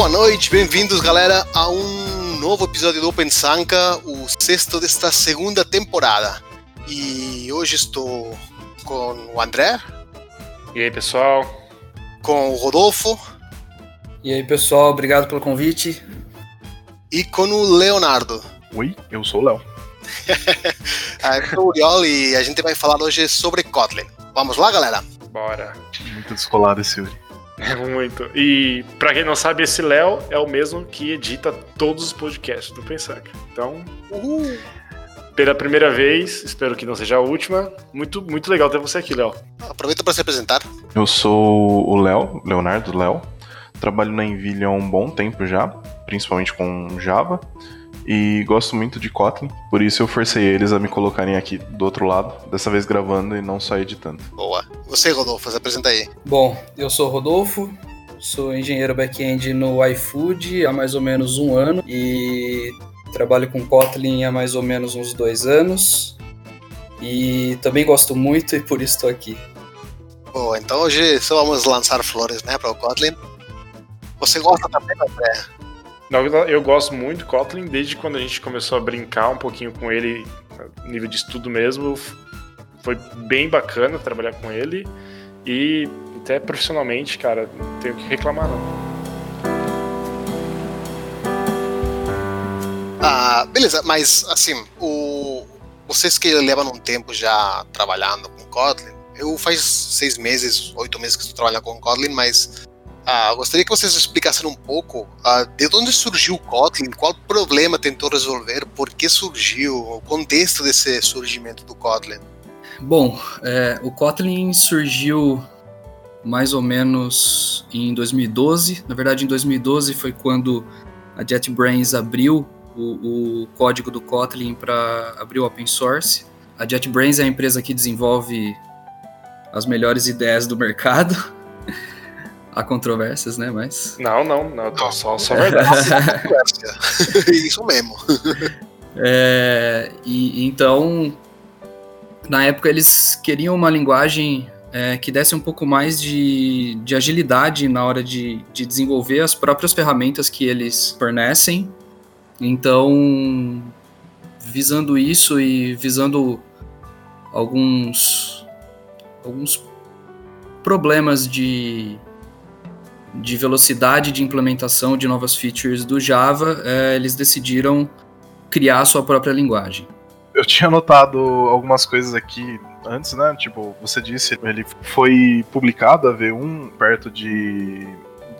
Boa noite, bem-vindos galera a um novo episódio do Open Sanka, o sexto desta segunda temporada. E hoje estou com o André. E aí pessoal? Com o Rodolfo. E aí pessoal, obrigado pelo convite. E com o Leonardo. Oi, eu sou o Léo. eu sou o Uriol e a gente vai falar hoje sobre Kotlin. Vamos lá, galera? Bora. Muito descolado esse Uri. É muito. E pra quem não sabe, esse Léo é o mesmo que edita todos os podcasts do Pensaca. Então, Uhul. pela primeira vez, espero que não seja a última. Muito, muito legal ter você aqui, Léo. Aproveita para se apresentar. Eu sou o Léo, Leonardo Léo. Trabalho na Envilha há um bom tempo já, principalmente com Java e gosto muito de Kotlin, por isso eu forcei eles a me colocarem aqui do outro lado, dessa vez gravando e não só editando. Boa. Você, Rodolfo, se apresenta aí. Bom, eu sou Rodolfo, sou engenheiro back-end no iFood há mais ou menos um ano e trabalho com Kotlin há mais ou menos uns dois anos. E também gosto muito e por isso estou aqui. Boa, então hoje só vamos lançar flores, né, para o Kotlin. Você gosta também, André? Eu gosto muito de Kotlin, desde quando a gente começou a brincar um pouquinho com ele, nível de estudo mesmo. Foi bem bacana trabalhar com ele. E até profissionalmente, cara, tenho que reclamar não. Ah, beleza, mas assim, o... vocês que levam um tempo já trabalhando com Kotlin, eu faz seis meses, oito meses que estou trabalhando com Kotlin, mas ah, gostaria que vocês explicassem um pouco ah, de onde surgiu o Kotlin, qual problema tentou resolver, por que surgiu, o contexto desse surgimento do Kotlin. Bom, é, o Kotlin surgiu mais ou menos em 2012. Na verdade, em 2012 foi quando a JetBrains abriu o, o código do Kotlin para abrir o open source. A JetBrains é a empresa que desenvolve as melhores ideias do mercado. Há controvérsias, né? Mas. Não, não, não, não só, só verdade. Isso mesmo. É, e então, na época eles queriam uma linguagem é, que desse um pouco mais de, de agilidade na hora de, de desenvolver as próprias ferramentas que eles fornecem. Então, visando isso e visando alguns alguns problemas de de velocidade de implementação de novas features do Java, é, eles decidiram criar a sua própria linguagem. Eu tinha notado algumas coisas aqui antes, né? Tipo, você disse, ele foi publicado a V1 perto de,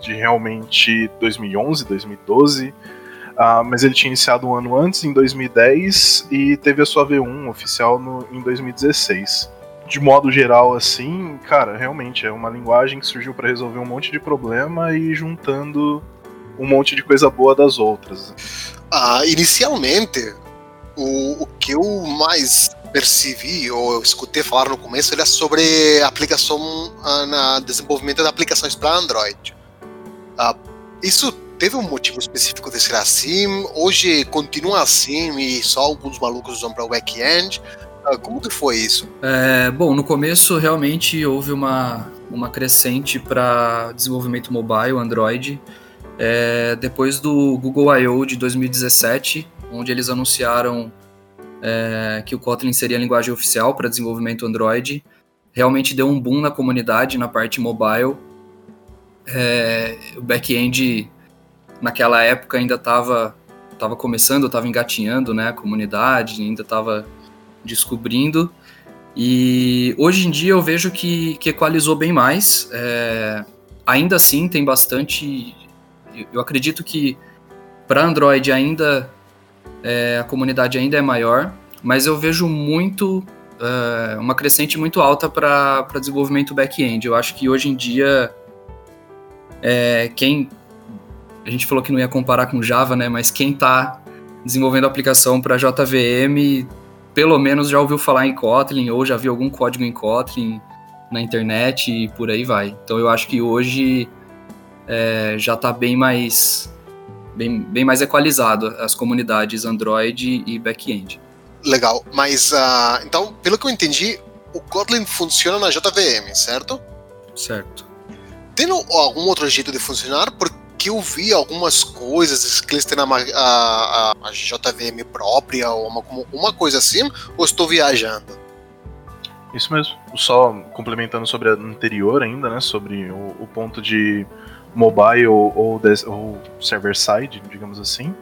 de realmente 2011, 2012. Uh, mas ele tinha iniciado um ano antes, em 2010, e teve a sua V1 oficial no, em 2016 de modo geral, assim, cara, realmente é uma linguagem que surgiu para resolver um monte de problema e juntando um monte de coisa boa das outras. Ah, inicialmente, o, o que eu mais percebi ou escutei falar no começo era sobre aplicação ah, na desenvolvimento de aplicações para Android. Ah, isso teve um motivo específico de ser assim? Hoje continua assim e só alguns malucos usam para o back-end? Ah, como que foi isso? É, bom, no começo realmente houve uma, uma crescente para desenvolvimento mobile, Android. É, depois do Google I.O. de 2017, onde eles anunciaram é, que o Kotlin seria a linguagem oficial para desenvolvimento Android, realmente deu um boom na comunidade, na parte mobile. É, o back-end, naquela época, ainda estava tava começando, estava engatinhando né, a comunidade, ainda estava descobrindo. E hoje em dia eu vejo que, que equalizou bem mais. É, ainda assim tem bastante. Eu acredito que para Android ainda é, a comunidade ainda é maior, mas eu vejo muito é, uma crescente muito alta para desenvolvimento back-end. Eu acho que hoje em dia é, quem a gente falou que não ia comparar com Java, né? Mas quem está desenvolvendo aplicação para JVM pelo menos já ouviu falar em Kotlin ou já viu algum código em Kotlin na internet e por aí vai. Então eu acho que hoje é, já está bem mais bem, bem mais equalizado as comunidades Android e back-end. Legal, mas uh, então pelo que eu entendi, o Kotlin funciona na JVM, certo? Certo. Tem algum outro jeito de funcionar? Porque que eu vi algumas coisas que eles têm a, a, a JVM própria ou uma, uma coisa assim, ou estou viajando? Isso mesmo. Só complementando sobre a anterior ainda, né? Sobre o, o ponto de mobile ou, ou, ou server-side, digamos assim.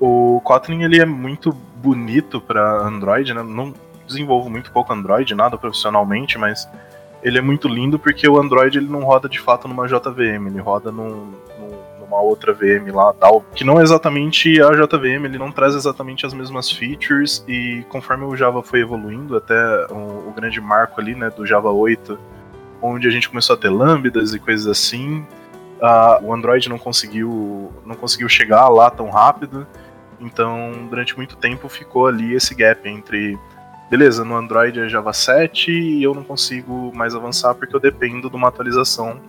O Kotlin ele é muito bonito para Android, né? Não desenvolvo muito pouco Android, nada profissionalmente, mas ele é muito lindo porque o Android ele não roda de fato numa JVM, ele roda num, numa outra VM lá, tal, que não é exatamente a JVM, ele não traz exatamente as mesmas features e conforme o Java foi evoluindo, até o, o grande marco ali, né, do Java 8, onde a gente começou a ter lambdas e coisas assim, o Android não conseguiu não conseguiu chegar lá tão rápido, então durante muito tempo ficou ali esse gap entre beleza, no Android é Java 7 e eu não consigo mais avançar porque eu dependo de uma atualização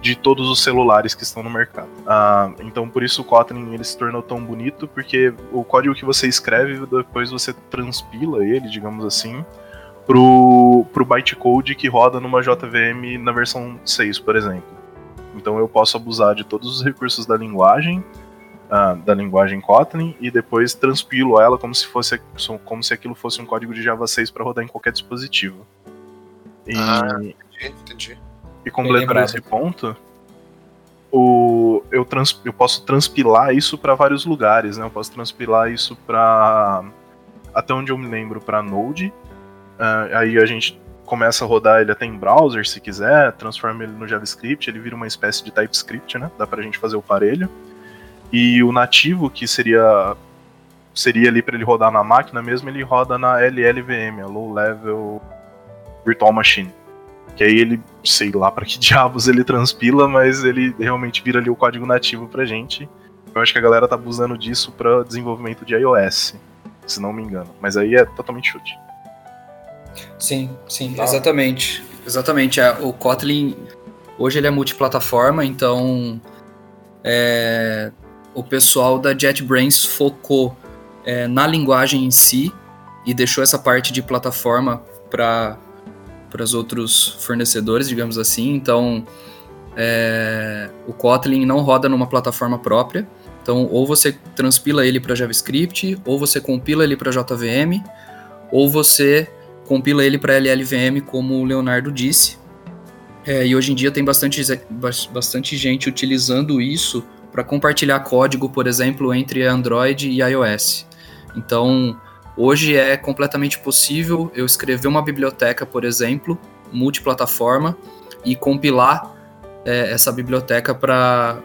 de todos os celulares que estão no mercado. Ah, então por isso o Kotlin ele se tornou tão bonito, porque o código que você escreve, depois você transpila ele, digamos assim, pro, pro bytecode que roda numa JVM na versão 6, por exemplo. Então eu posso abusar de todos os recursos da linguagem, uh, da linguagem Kotlin, e depois transpilo ela como se fosse como se aquilo fosse um código de Java 6 para rodar em qualquer dispositivo. E, ah, entendi, entendi. E completando esse ponto, o, eu, trans, eu posso transpilar isso para vários lugares, né? Eu posso transpilar isso para até onde eu me lembro para Node. Uh, aí a gente começa a rodar ele até em browser, se quiser, transforma ele no JavaScript, ele vira uma espécie de TypeScript, né? Dá pra gente fazer o parelho. E o nativo, que seria seria ali para ele rodar na máquina mesmo, ele roda na LLVM, a Low Level Virtual Machine. Que aí ele, sei lá para que diabos ele transpila, mas ele realmente vira ali o código nativo pra gente. Eu acho que a galera tá abusando disso para desenvolvimento de iOS, se não me engano. Mas aí é totalmente chute. Sim, sim, tá. exatamente. Exatamente. É, o Kotlin hoje ele é multiplataforma, então é, o pessoal da JetBrains focou é, na linguagem em si e deixou essa parte de plataforma para para os outros fornecedores, digamos assim. Então, é, o Kotlin não roda numa plataforma própria. Então, ou você transpila ele para JavaScript, ou você compila ele para JVM, ou você compila ele para LLVM, como o Leonardo disse. É, e hoje em dia tem bastante, bastante gente utilizando isso para compartilhar código, por exemplo, entre Android e iOS. Então, hoje é completamente possível eu escrever uma biblioteca, por exemplo, multiplataforma, e compilar é, essa biblioteca para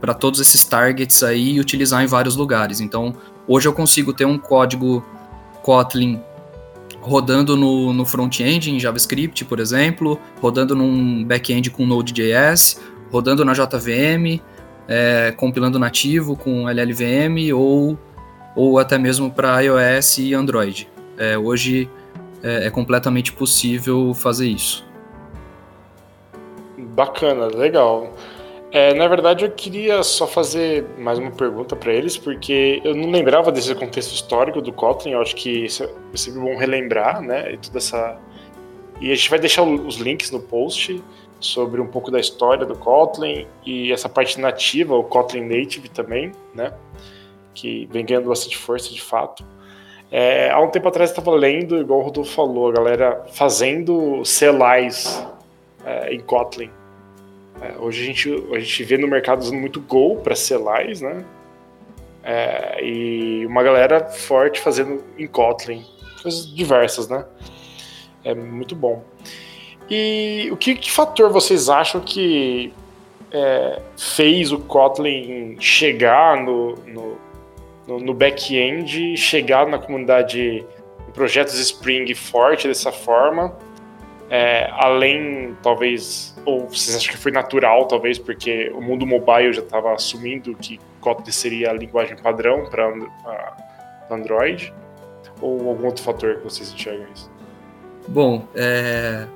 para todos esses targets aí e utilizar em vários lugares. Então, hoje eu consigo ter um código Kotlin rodando no, no front-end em JavaScript, por exemplo, rodando num back-end com Node.js, rodando na JVM, é, compilando nativo com LLVM ou, ou até mesmo para iOS e Android. É, hoje é, é completamente possível fazer isso. Bacana, legal. É, na verdade, eu queria só fazer mais uma pergunta para eles, porque eu não lembrava desse contexto histórico do Kotlin. Eu acho que é sempre bom relembrar, né? E toda essa. E a gente vai deixar os links no post sobre um pouco da história do Kotlin e essa parte nativa, o Kotlin Native também, né? Que vem ganhando bastante força de fato. É, há um tempo atrás estava lendo, igual o Rodolfo falou, a galera fazendo CLIs é, em Kotlin. É, hoje a gente, a gente vê no mercado usando muito Go para CLIs, né? É, e uma galera forte fazendo em Kotlin, coisas diversas, né? É muito bom. E o que, que fator vocês acham que é, fez o Kotlin chegar no, no, no, no back-end, chegar na comunidade em projetos Spring forte dessa forma? É, além, talvez, ou vocês acham que foi natural, talvez, porque o mundo mobile já estava assumindo que Kotlin seria a linguagem padrão para Android? Ou algum outro fator que vocês enxergam isso? Bom, é...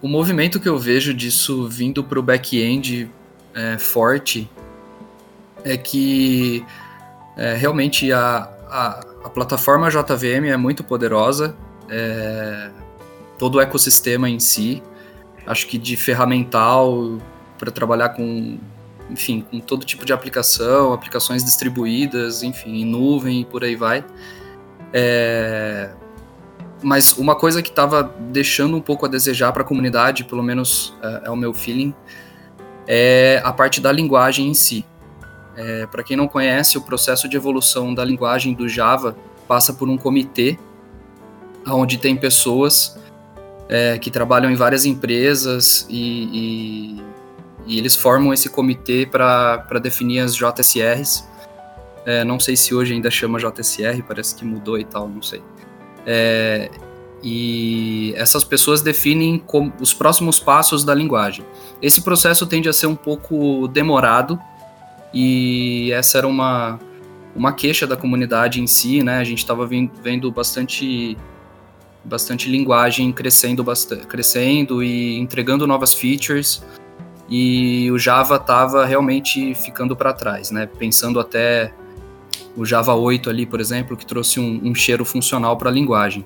o movimento que eu vejo disso vindo para o back-end é, forte é que é, realmente a, a, a, plataforma JVM é muito poderosa. É, todo o ecossistema em si. Acho que de ferramental para trabalhar com, enfim, com todo tipo de aplicação, aplicações distribuídas, enfim, em nuvem e por aí vai. É... Mas uma coisa que estava deixando um pouco a desejar para a comunidade, pelo menos é, é, o meu feeling, é a parte da linguagem em si. É, para quem não conhece, o processo de evolução da linguagem do Java passa por um comitê, onde tem pessoas é, que trabalham em várias empresas e, e, e eles formam esse comitê para definir as JSRs. É, não sei se hoje ainda chama JSR, parece que mudou e tal, não sei. É, e essas pessoas definem os próximos passos da linguagem. Esse processo tende a ser um pouco demorado e essa era uma, uma queixa da comunidade em si, né? A gente estava vendo bastante bastante linguagem crescendo, bastante, crescendo e entregando novas features e o Java estava realmente ficando para trás, né? Pensando até o Java 8 ali, por exemplo, que trouxe um, um cheiro funcional para a linguagem.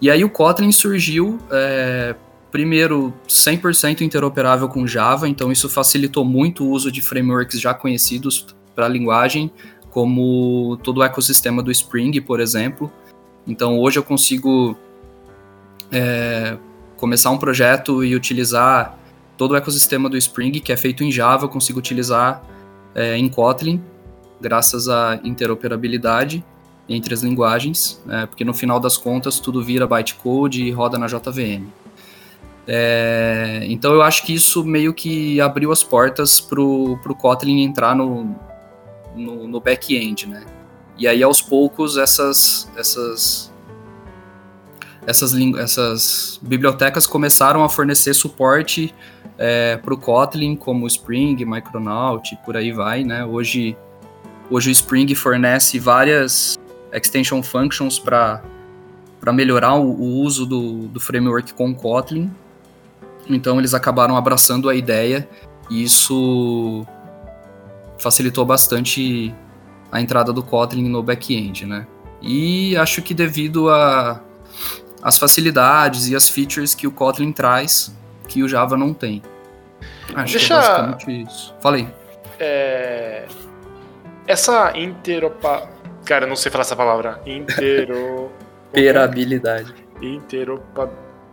E aí o Kotlin surgiu, é, primeiro, 100% interoperável com Java, então isso facilitou muito o uso de frameworks já conhecidos para a linguagem, como todo o ecossistema do Spring, por exemplo. Então hoje eu consigo é, começar um projeto e utilizar todo o ecossistema do Spring, que é feito em Java, eu consigo utilizar é, em Kotlin, graças à interoperabilidade entre as linguagens, é, porque no final das contas tudo vira bytecode e roda na JVM. É, então eu acho que isso meio que abriu as portas para o Kotlin entrar no, no, no back-end, né? E aí aos poucos essas, essas essas, essas bibliotecas começaram a fornecer suporte é, para o Kotlin, como Spring, Micronaut, por aí vai, né? Hoje, hoje o Spring fornece várias extension functions para melhorar o, o, uso do, do framework com Kotlin. Então eles acabaram abraçando a ideia e isso facilitou bastante a entrada do Kotlin no back-end, né? E acho que devido a as facilidades e as features que o Kotlin traz que o Java não tem. Acho Deixa... que é basicamente isso. Falei. É... Essa interopa... Cara, eu não sei falar essa palavra. Intero... Perabilidade. Interopa...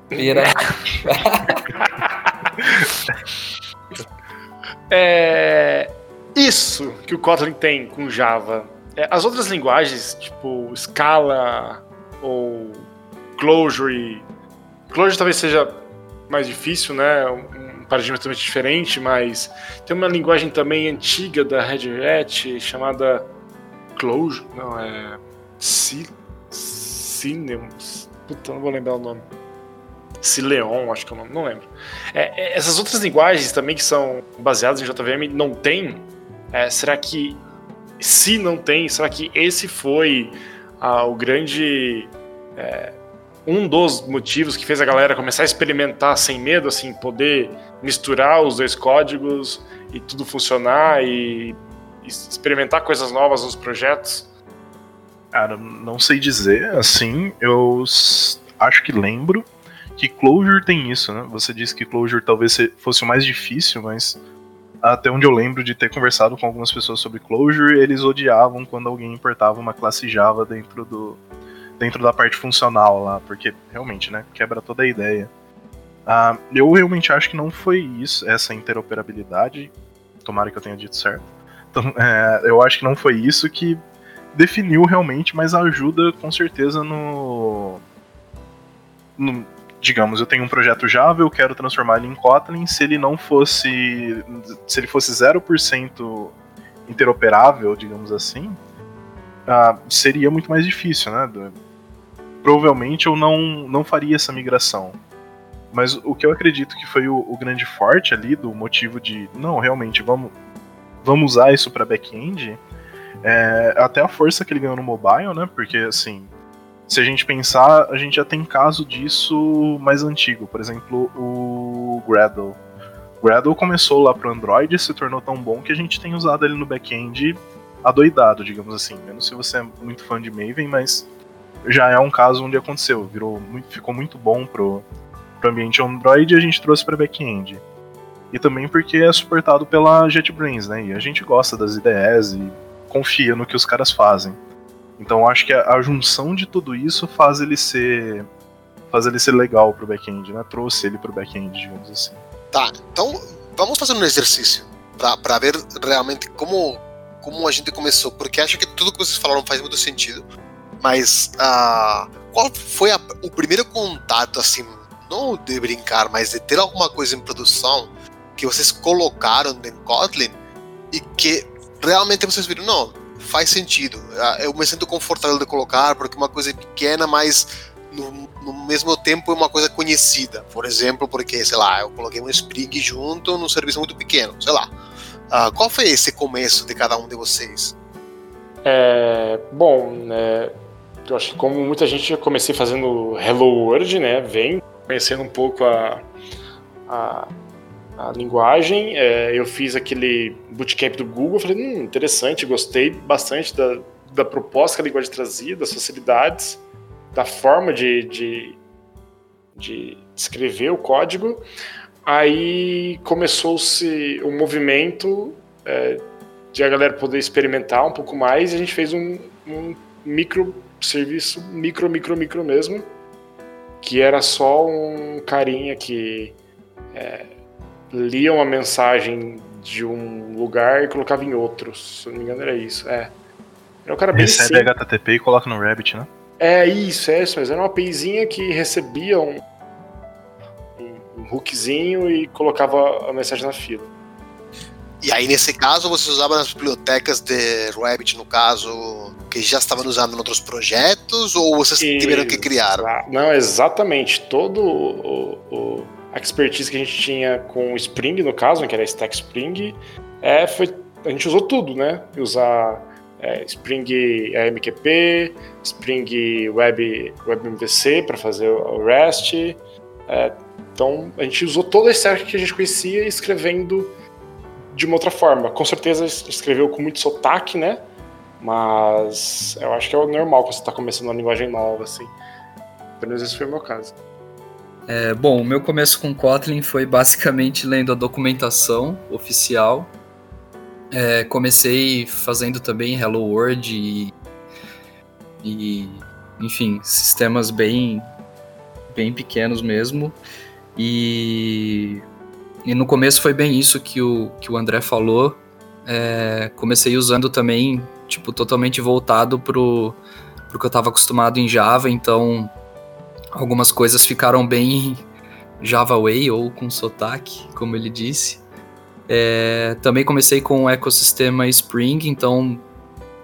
Pera... é... Isso que o Kotlin tem com Java. É, as outras linguagens, tipo Scala ou Clojure. Clojure talvez seja mais difícil, né? Um paradigma totalmente diferente, mas tem uma linguagem também antiga da Red Hat chamada Clojure, não é Cinem, puta, não vou lembrar o nome. Cileon, acho que é o nome, não lembro. É, é, essas outras linguagens também que são baseadas em JVM não tem? É, será que se não tem, será que esse foi ah, o grande é, um dos motivos que fez a galera começar a experimentar sem medo, assim, poder misturar os dois códigos e tudo funcionar e experimentar coisas novas nos projetos? Cara, não sei dizer, assim, eu acho que lembro que Clojure tem isso, né? Você disse que Clojure talvez fosse o mais difícil, mas até onde eu lembro de ter conversado com algumas pessoas sobre Clojure, eles odiavam quando alguém importava uma classe Java dentro do, dentro da parte funcional lá, porque realmente, né, quebra toda a ideia. Uh, eu realmente acho que não foi isso, essa interoperabilidade, tomara que eu tenha dito certo. Então, é, eu acho que não foi isso que definiu realmente, mas ajuda com certeza no, no digamos, eu tenho um projeto Java, eu quero transformar ele em Kotlin, se ele não fosse se ele fosse 0% interoperável, digamos assim, uh, seria muito mais difícil, né? provavelmente eu não, não faria essa migração. Mas o que eu acredito que foi o, o grande forte ali, do motivo de, não, realmente, vamos, vamos usar isso para back-end, é até a força que ele ganhou no mobile, né? Porque, assim, se a gente pensar, a gente já tem caso disso mais antigo. Por exemplo, o Gradle. O Gradle começou lá pro Android e se tornou tão bom que a gente tem usado ele no back-end adoidado, digamos assim. Menos se você é muito fã de Maven, mas já é um caso onde aconteceu, virou ficou muito bom pro, pro ambiente Android e a gente trouxe para back-end. e também porque é suportado pela JetBrains, né? E a gente gosta das ideias e confia no que os caras fazem. Então acho que a, a junção de tudo isso faz ele ser faz ele ser legal pro back-end, né? Trouxe ele pro back-end, digamos assim. Tá, então vamos fazer um exercício para ver realmente como como a gente começou, porque acho que tudo que vocês falaram faz muito sentido. Mas uh, qual foi a, o primeiro contato, assim, não de brincar, mas de ter alguma coisa em produção que vocês colocaram em Kotlin e que realmente vocês viram, não, faz sentido. Ah, eu me sinto confortável de colocar porque é uma coisa pequena, mas no, no, mesmo tempo é uma coisa conhecida. Por exemplo, porque, sei lá, eu coloquei um Spring junto num serviço muito pequeno, sei lá. Uh, qual foi esse começo de cada um de vocês? É, bom, né, eu acho que como muita gente eu comecei fazendo Hello World, né, vem conhecendo um pouco a, a a linguagem. É, eu fiz aquele bootcamp do Google, falei, hum, interessante, gostei bastante da, da proposta que a linguagem trazia, das facilidades, da forma de, de, de escrever o código. Aí começou-se um movimento é, de a galera poder experimentar um pouco mais e a gente fez um, um micro serviço, micro, micro, micro mesmo, que era só um carinha que é, lia uma mensagem de um lugar e colocava em outro. Se eu não me engano, era isso. É. Era um cara bem Recebe simples. HTTP e coloca no Rabbit, né? É isso, é isso, mas era uma APIzinha que recebia um, um, um hookzinho e colocava a mensagem na fila. E aí, nesse caso, você usava nas bibliotecas de Rabbit, no caso, que já estavam usando em outros projetos, ou vocês tiveram que criar? Não, exatamente. Todo o, o a expertise que a gente tinha com Spring, no caso, né, que era Stack Spring, é, foi, a gente usou tudo, né? Usar é, Spring AMQP, Spring Web, WebMVC para fazer o REST. É, então, a gente usou toda a stack que a gente conhecia escrevendo de uma outra forma. Com certeza escreveu com muito sotaque, né? Mas eu acho que é normal quando você está começando uma linguagem nova, assim. Pelo menos esse foi o meu caso. É, bom, o meu começo com Kotlin foi basicamente lendo a documentação oficial. É, comecei fazendo também Hello World e, e, enfim, sistemas bem, bem pequenos mesmo. E, e no começo foi bem isso que o, que o André falou. É, comecei usando também, tipo, totalmente voltado pro, pro que eu estava acostumado em Java, então Algumas coisas ficaram bem Java Way ou com sotaque, como ele disse. É, também comecei com o ecossistema Spring, então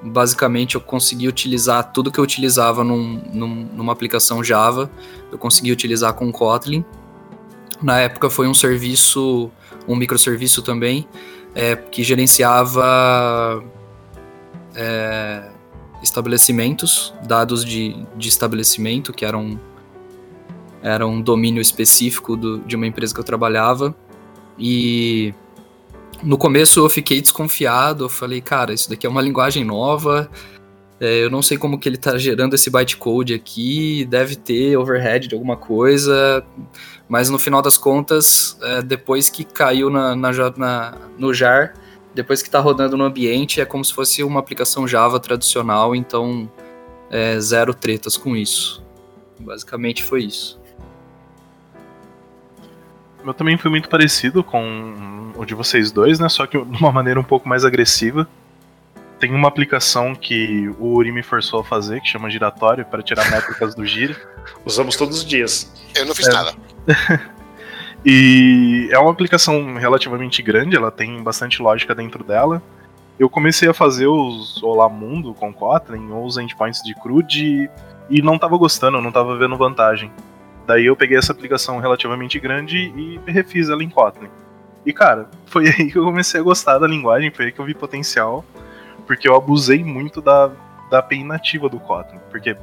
basicamente eu consegui utilizar tudo que eu utilizava num, num, numa aplicação Java, eu consegui utilizar com Kotlin. Na época foi um serviço, um microserviço também, é, que gerenciava é, estabelecimentos, dados de, de estabelecimento, que eram era um domínio específico do, de uma empresa que eu trabalhava. E no começo eu fiquei desconfiado, eu falei, cara, isso daqui é uma linguagem nova, é, eu não sei como que ele está gerando esse bytecode aqui, deve ter overhead de alguma coisa, mas no final das contas, é, depois que caiu na, na, na, no jar, depois que está rodando no ambiente, é como se fosse uma aplicação Java tradicional, então é, zero tretas com isso. Basicamente foi isso. Eu também fui muito parecido com o de vocês dois, né? Só que de uma maneira um pouco mais agressiva. Tem uma aplicação que o Uri me forçou a fazer, que chama giratório, para tirar métricas do giro. Usamos todos os dias. Eu não fiz é. nada. e é uma aplicação relativamente grande, ela tem bastante lógica dentro dela. Eu comecei a fazer os Olá Mundo com Kotlin, ou os endpoints de CRUD, e não estava gostando, não estava vendo vantagem. Daí eu peguei essa aplicação relativamente grande e refiz ela em Kotlin. E cara, foi aí que eu comecei a gostar da linguagem, foi aí que eu vi potencial, porque eu abusei muito da, da API nativa do Kotlin. Porque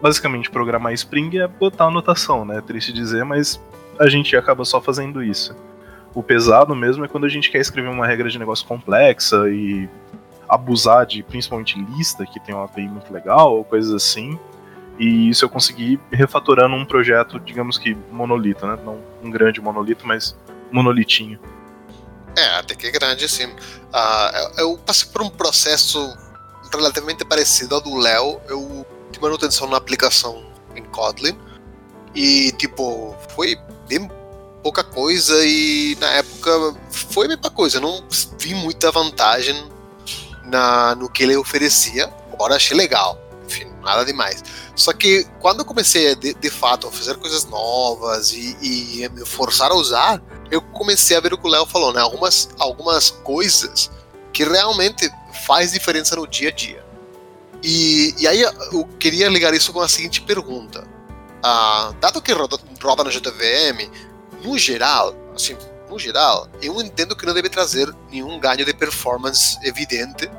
basicamente programar Spring é botar anotação, né? É triste dizer, mas a gente acaba só fazendo isso. O pesado mesmo é quando a gente quer escrever uma regra de negócio complexa e abusar de principalmente lista, que tem uma API muito legal, ou coisas assim. E isso eu consegui refatorando um projeto, digamos que monolito, né? Não um grande monolito, mas monolitinho. É, até que é grande, assim. Uh, eu passei por um processo relativamente parecido ao do Léo. Eu tive manutenção na aplicação em Kotlin. E, tipo, foi bem pouca coisa e na época foi a mesma coisa. Eu não vi muita vantagem na, no que ele oferecia, embora achei legal. Nada demais. Só que quando eu comecei de, de fato a fazer coisas novas e, e me forçar a usar, eu comecei a ver o que o Léo falou, né? Algumas, algumas coisas que realmente faz diferença no dia a dia. E, e aí eu queria ligar isso com a seguinte pergunta. Ah, dado que roda, roda no JVM, no geral, assim, no geral, eu entendo que não deve trazer nenhum ganho de performance evidente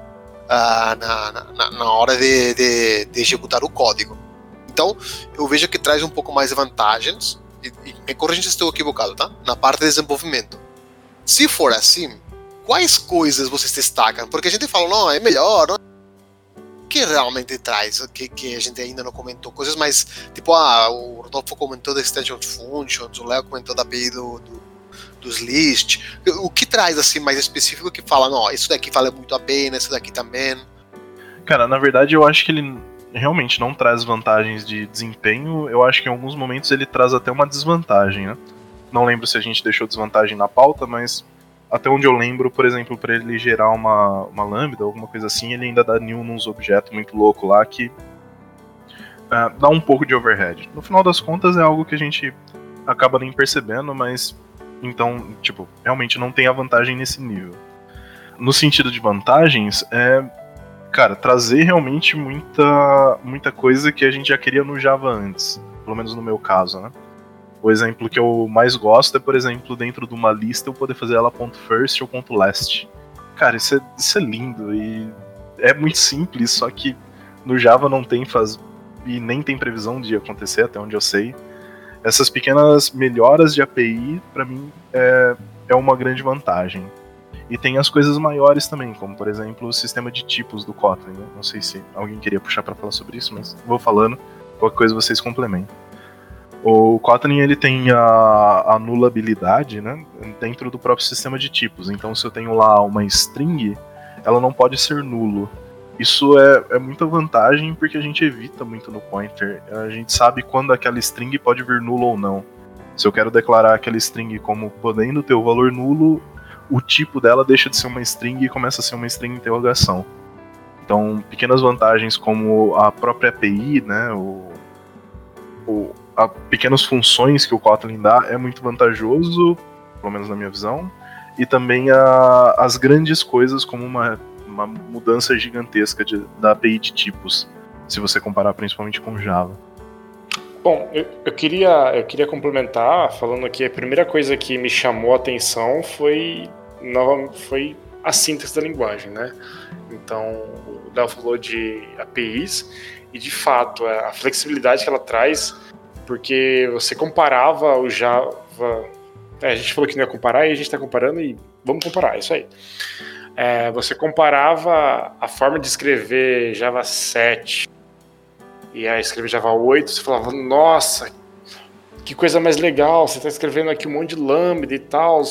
uh, na, na, na, hora de, de, de, executar o código. Então, eu vejo que traz um pouco mais vantagens, e, me corrija se estou equivocado, tá? Na parte de desenvolvimento. Se for assim, quais coisas vocês destacam? Porque a gente fala, não, é melhor, não? Que realmente traz, que, que a gente ainda não comentou? Coisas mais, tipo, ah, o Rodolfo comentou da Extension Functions, o Léo comentou da API do, do dos list? O que traz assim mais específico que fala, não, isso daqui vale muito a pena, isso daqui também? Cara, na verdade eu acho que ele realmente não traz vantagens de desempenho, eu acho que em alguns momentos ele traz até uma desvantagem, né? Não lembro se a gente deixou desvantagem na pauta, mas até onde eu lembro, por exemplo, para ele gerar uma, uma lambda, alguma coisa assim, ele ainda dá new nos objetos muito louco lá que uh, dá um pouco de overhead. No final das contas é algo que a gente acaba nem percebendo, mas então, tipo, realmente não tem a vantagem nesse nível. No sentido de vantagens, é, cara, trazer realmente muita, muita coisa que a gente já queria no Java antes. Pelo menos no meu caso, né? O exemplo que eu mais gosto é, por exemplo, dentro de uma lista eu poder fazer ela ponto first ou ponto last. Cara, isso é, isso é lindo e é muito simples, só que no Java não tem faz e nem tem previsão de acontecer, até onde eu sei essas pequenas melhoras de API, para mim, é, é uma grande vantagem. E tem as coisas maiores também, como por exemplo o sistema de tipos do Kotlin. Né? Não sei se alguém queria puxar para falar sobre isso, mas vou falando. Qualquer coisa vocês complementam. O Kotlin ele tem a anulabilidade né, dentro do próprio sistema de tipos. Então, se eu tenho lá uma string, ela não pode ser nulo. Isso é, é muita vantagem porque a gente evita muito no pointer. A gente sabe quando aquela string pode vir nulo ou não. Se eu quero declarar aquela string como podendo ter o valor nulo, o tipo dela deixa de ser uma string e começa a ser uma string interrogação. Então, pequenas vantagens como a própria API, né, o, o, a pequenas funções que o Kotlin dá é muito vantajoso, pelo menos na minha visão, e também a, as grandes coisas como uma uma mudança gigantesca de, da API de tipos, se você comparar principalmente com Java. Bom, eu, eu, queria, eu queria complementar falando que a primeira coisa que me chamou a atenção foi, foi a síntese da linguagem, né? Então, o Léo falou de APIs e, de fato, a flexibilidade que ela traz, porque você comparava o Java... É, a gente falou que não ia comparar e a gente está comparando e vamos comparar, é isso aí é, você comparava a forma de escrever Java 7 e a escrever Java 8, você falava, nossa, que coisa mais legal, você está escrevendo aqui um monte de lambda e tal.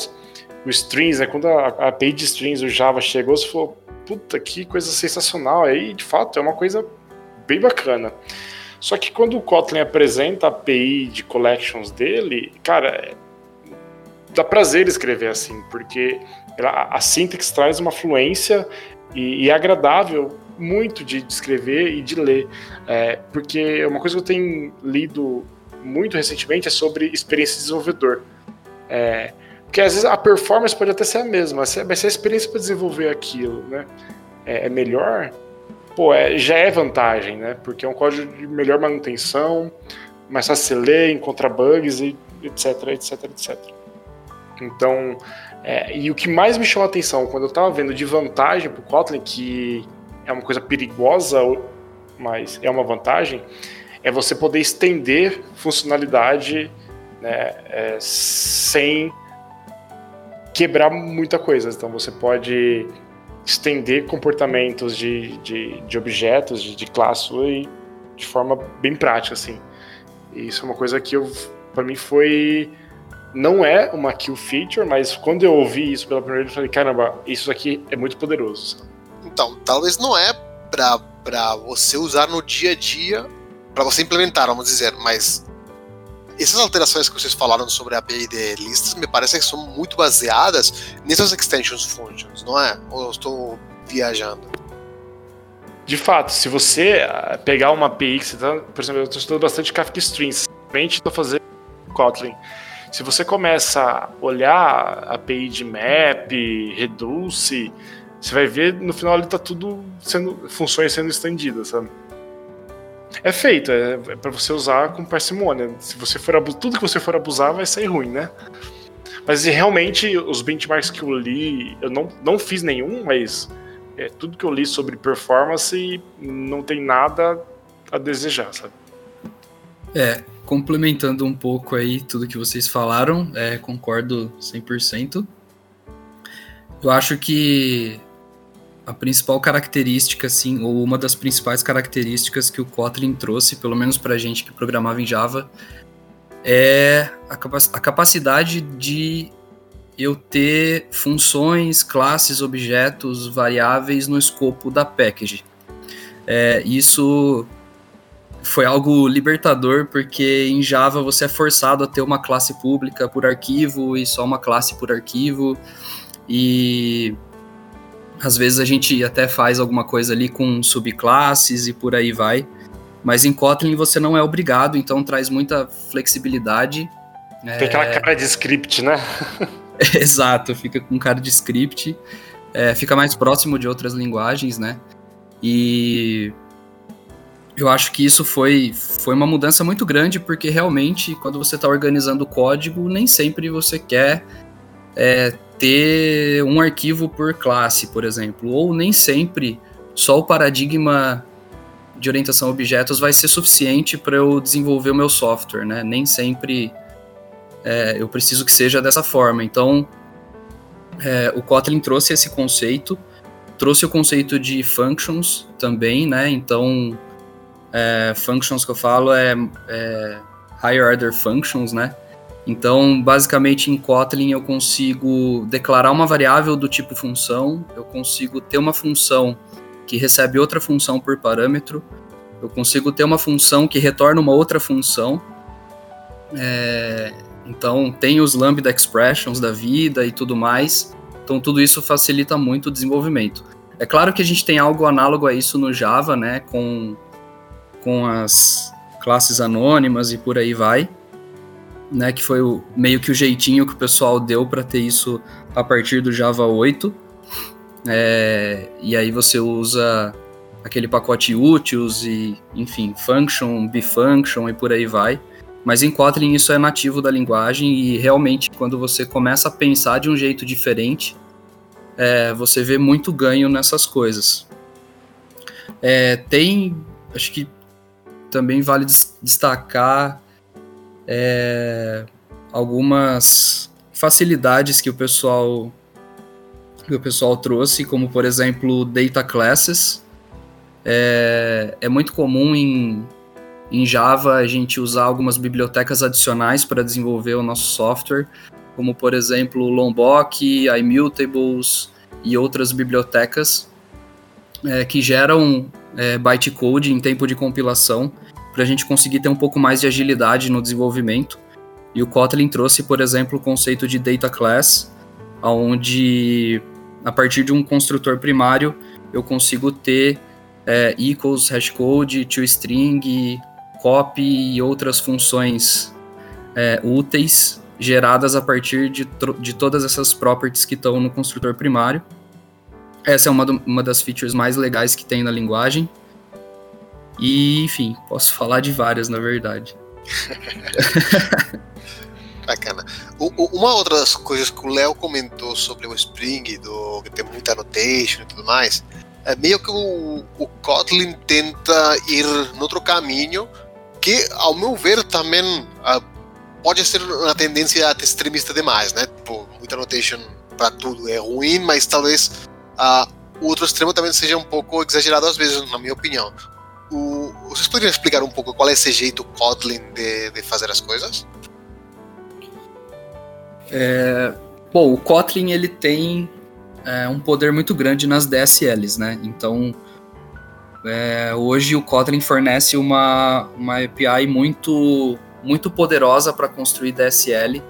O strings, né, quando a, a API de strings do Java chegou, você falou, puta, que coisa sensacional. Aí, de fato, é uma coisa bem bacana. Só que quando o Kotlin apresenta a API de collections dele, cara, é, dá prazer escrever assim, porque a, a síntese traz uma fluência e, e é agradável muito de, de, escrever e de ler, é, porque uma coisa que eu tenho lido muito recentemente é sobre experiência de desenvolvedor. É, porque às vezes a performance pode até ser a mesma, mas se a experiência para desenvolver aquilo né, é, é melhor, pô, é, já é vantagem, né? Porque é um código de melhor manutenção, mais fácil de ler, encontrar bugs, e etc, etc, etc. Então, é, e o que mais me chamou a atenção quando eu estava vendo de vantagem para o Kotlin, que é uma coisa perigosa, mas é uma vantagem, é você poder estender funcionalidade né, é, sem quebrar muita coisa. Então você pode estender comportamentos de, de, de objetos, de, de classe de forma bem prática, assim. E isso é uma coisa que para mim foi não é uma kill feature, mas quando eu ouvi isso pela primeira vez, eu falei, caramba, isso aqui é muito poderoso. Então, talvez não é para você usar no dia a dia, para você implementar, vamos dizer, mas essas alterações que vocês falaram sobre a API de listas me parece que são muito baseadas nessas extensions functions, não é? Ou eu estou viajando? De fato, se você ah, pegar uma API que você está, por exemplo, eu estou estudando bastante Kafka Streams, realmente estou fazendo Kotlin. Se você começa a olhar a API de map, reduce, você vai ver no final ele está tudo sendo funções sendo estendidas, sabe? É feito, é, é para você usar com parcimônia. Se você for tudo que você for abusar vai sair ruim, né? Mas realmente os benchmarks que eu li, eu não, não fiz nenhum, mas é, tudo que eu li sobre performance não tem nada a desejar, sabe? É, complementando um pouco aí tudo que vocês falaram, é, concordo 100%. Eu acho que a principal característica, assim, ou uma das principais características que o Kotlin trouxe, pelo menos para gente que programava em Java, é a, a capacidade de eu ter funções, classes, objetos, variáveis no escopo da package. É, isso foi algo libertador, porque em Java você é forçado a ter uma classe pública por arquivo e só uma classe por arquivo. E às vezes a gente até faz alguma coisa ali com subclasses e por aí vai. Mas em Kotlin você não é obrigado, então traz muita flexibilidade. Tem aquela é... cara de script, né? Exato, fica com cara de script. É, fica mais próximo de outras linguagens, né? E eu acho que isso foi, foi uma mudança muito grande, porque realmente, quando você está organizando o código, nem sempre você quer é, ter um arquivo por classe, por exemplo, ou nem sempre só o paradigma de orientação a objetos vai ser suficiente para eu desenvolver o meu software, né? Nem sempre é, eu preciso que seja dessa forma. Então, é, o Kotlin trouxe esse conceito, trouxe o conceito de functions também, né? Então, é, functions que eu falo é, é higher order functions, né? Então, basicamente, em Kotlin eu consigo declarar uma variável do tipo função, eu consigo ter uma função que recebe outra função por parâmetro, eu consigo ter uma função que retorna uma outra função. É, então, tem os lambda expressions da vida e tudo mais. Então, tudo isso facilita muito o desenvolvimento. É claro que a gente tem algo análogo a isso no Java, né, com, com as classes anônimas e por aí vai né, que foi o, meio que o jeitinho que o pessoal deu para ter isso a partir do Java 8. É, e aí você usa aquele pacote utils e, enfim, function, bifunction e por aí vai. Mas em Kotlin isso é nativo da linguagem e realmente quando você começa a pensar de um jeito diferente, é, você vê muito ganho nessas coisas. É, tem, acho que também vale destacar é, algumas facilidades que o pessoal que o pessoal trouxe, como por exemplo data classes. É, é muito comum em, em Java a gente usar algumas bibliotecas adicionais para desenvolver o nosso software, como por exemplo Lombok, iMutables e outras bibliotecas é, que geram é, bytecode em tempo de compilação para a gente conseguir ter um pouco mais de agilidade no desenvolvimento. E o Kotlin trouxe, por exemplo, o conceito de data class, onde a partir de um construtor primário eu consigo ter é, equals, hashcode, toString, copy e outras funções é, úteis geradas a partir de, de todas essas properties que estão no construtor primário. Essa é uma, do, uma das features mais legais que tem na linguagem. E, enfim, posso falar de várias, na verdade. Bacana. O, o, uma outra das coisas que o Léo comentou sobre o Spring, do, que tem muita annotation e tudo mais, é meio que o, o Kotlin tenta ir no outro caminho, que, ao meu ver, também uh, pode ser uma tendência extremista demais, né? Tipo, muita annotation para tudo é ruim, mas talvez uh, o outro extremo também seja um pouco exagerado às vezes, na minha opinião. O, vocês poderiam explicar um pouco qual é esse jeito Kotlin de, de fazer as coisas? É, bom, o Kotlin ele tem é, um poder muito grande nas DSLs, né? Então, é, hoje o Kotlin fornece uma, uma API muito, muito poderosa para construir DSL.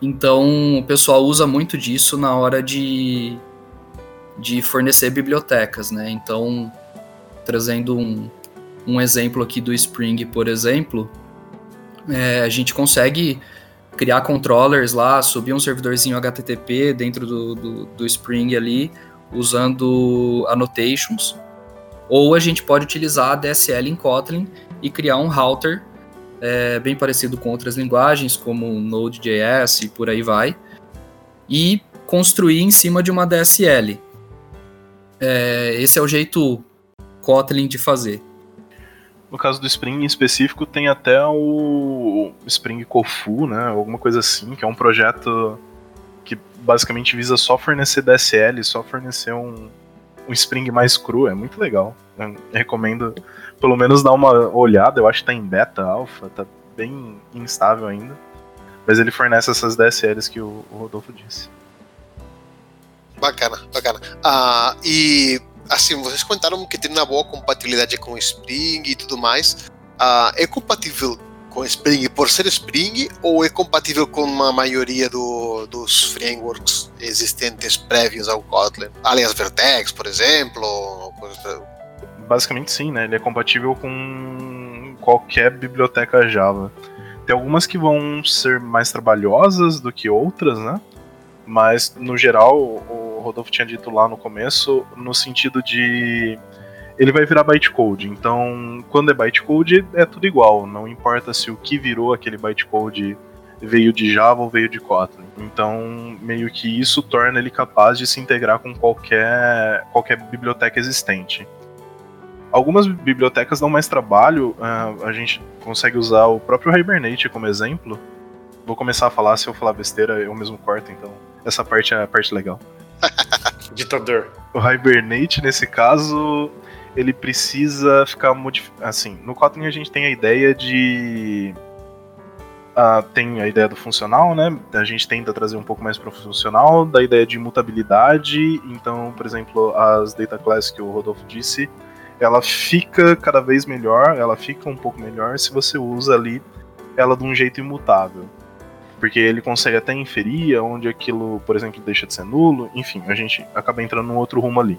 Então, o pessoal usa muito disso na hora de, de fornecer bibliotecas, né? Então, trazendo um, um exemplo aqui do Spring, por exemplo, é, a gente consegue criar controllers lá, subir um servidorzinho HTTP dentro do, do, do Spring ali, usando annotations, ou a gente pode utilizar a DSL em Kotlin e criar um router é, bem parecido com outras linguagens, como Node.js e por aí vai, e construir em cima de uma DSL. É, esse é o jeito Kotlin de fazer. No caso do Spring em específico, tem até o Spring Kofu, né? Alguma coisa assim, que é um projeto que basicamente visa só fornecer DSL, só fornecer um, um Spring mais cru. É muito legal. Eu recomendo pelo menos dar uma olhada. Eu acho que tá em beta, alpha, tá bem instável ainda. Mas ele fornece essas DSLs que o, o Rodolfo disse. Bacana, bacana. Ah, e assim, vocês comentaram que tem uma boa compatibilidade com Spring e tudo mais. Uh, é compatível com Spring por ser Spring ou é compatível com uma maioria do, dos frameworks existentes prévios ao Kotlin? Aliás, Vertex, por exemplo? Basicamente sim, né? Ele é compatível com qualquer biblioteca Java. Tem algumas que vão ser mais trabalhosas do que outras, né? Mas no geral, o Rodolfo tinha dito lá no começo, no sentido de ele vai virar bytecode. Então, quando é bytecode, é tudo igual. Não importa se o que virou aquele bytecode veio de Java ou veio de Kotlin. Então, meio que isso torna ele capaz de se integrar com qualquer, qualquer biblioteca existente. Algumas bibliotecas dão mais trabalho, uh, a gente consegue usar o próprio Hibernate como exemplo. Vou começar a falar, se eu falar besteira, eu mesmo corto, então essa parte é a parte legal. Ditador. O Hibernate, nesse caso, ele precisa ficar modificado. Assim, no Kotlin a gente tem a ideia de. Uh, tem a ideia do funcional, né? A gente tenta trazer um pouco mais para o funcional, da ideia de mutabilidade. Então, por exemplo, as data classes que o Rodolfo disse, ela fica cada vez melhor, ela fica um pouco melhor se você usa ali ela de um jeito imutável porque ele consegue até inferir onde aquilo, por exemplo, deixa de ser nulo, enfim, a gente acaba entrando num outro rumo ali.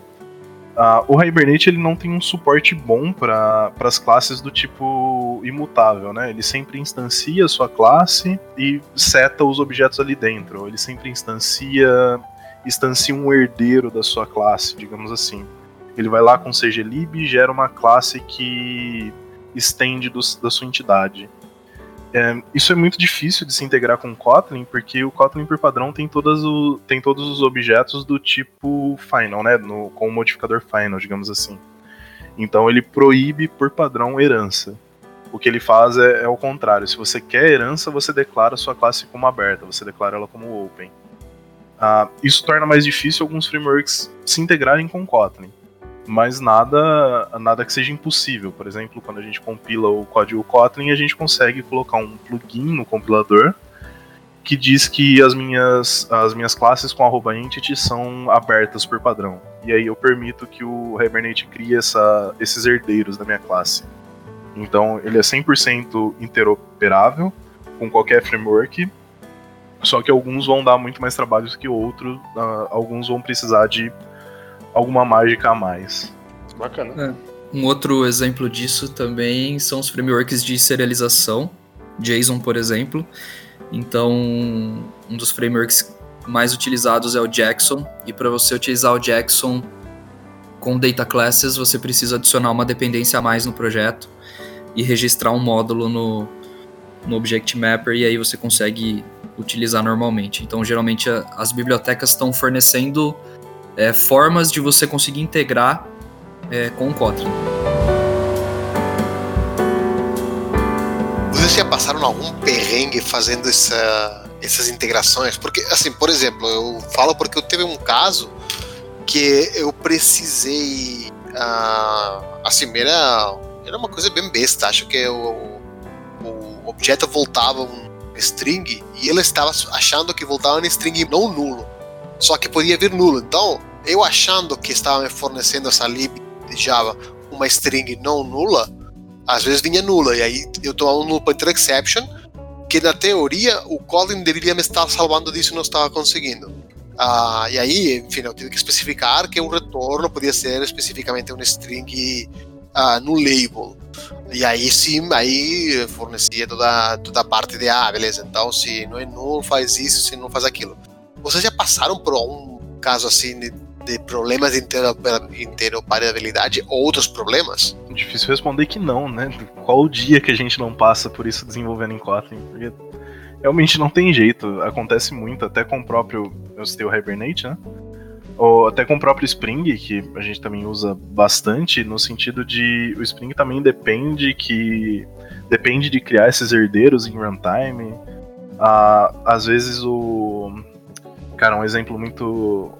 Uh, o Hibernate ele não tem um suporte bom para as classes do tipo imutável, né? Ele sempre instancia a sua classe e seta os objetos ali dentro. Ele sempre instancia, instancia um herdeiro da sua classe, digamos assim. Ele vai lá com cglib e gera uma classe que estende do, da sua entidade. É, isso é muito difícil de se integrar com o Kotlin, porque o Kotlin por padrão tem, todas o, tem todos os objetos do tipo final, né? No, com o modificador final, digamos assim. Então ele proíbe por padrão herança. O que ele faz é, é o contrário. Se você quer herança, você declara sua classe como aberta, você declara ela como open. Ah, isso torna mais difícil alguns frameworks se integrarem com Kotlin mas nada, nada que seja impossível. Por exemplo, quando a gente compila o código Kotlin, a gente consegue colocar um plugin no compilador que diz que as minhas, as minhas classes com arroba entity são abertas por padrão. E aí eu permito que o Hibernate crie essa, esses herdeiros da minha classe. Então ele é 100% interoperável com qualquer framework, só que alguns vão dar muito mais trabalho que outros, uh, alguns vão precisar de alguma mágica a mais. Bacana. É. Um outro exemplo disso também são os frameworks de serialização, JSON, por exemplo. Então, um dos frameworks mais utilizados é o Jackson, e para você utilizar o Jackson com data classes, você precisa adicionar uma dependência a mais no projeto e registrar um módulo no, no Object Mapper, e aí você consegue utilizar normalmente. Então, geralmente, a, as bibliotecas estão fornecendo é, formas de você conseguir integrar é, com o Kotlin. Vocês já passaram algum perrengue fazendo essa, essas integrações? Porque, assim, por exemplo, eu falo porque eu teve um caso que eu precisei. Uh, assim, era, era uma coisa bem besta. Acho que o, o objeto voltava um string e ele estava achando que voltava em string não nulo. Só que podia vir nulo. Então, eu achando que estava me fornecendo essa lib de Java uma string não nula, às vezes vinha nula. E aí eu tomava um null pointer exception, que na teoria o Kotlin deveria me estar salvando disso e não estava conseguindo. Ah, e aí, enfim, eu tive que especificar que o retorno podia ser especificamente um string ah, no label. E aí sim, aí fornecia toda, toda a parte de, ah, beleza, então se não é null, faz isso, se não faz aquilo. Vocês já passaram por um caso assim de, de problemas de interoperabilidade ou outros problemas? Difícil responder que não, né? Qual o dia que a gente não passa por isso desenvolvendo em Kotlin? Porque realmente não tem jeito. Acontece muito, até com o próprio. Eu citei o Hibernate, né? Ou até com o próprio Spring, que a gente também usa bastante, no sentido de o Spring também depende que. Depende de criar esses herdeiros em runtime. Ah, às vezes o. Cara, um exemplo muito.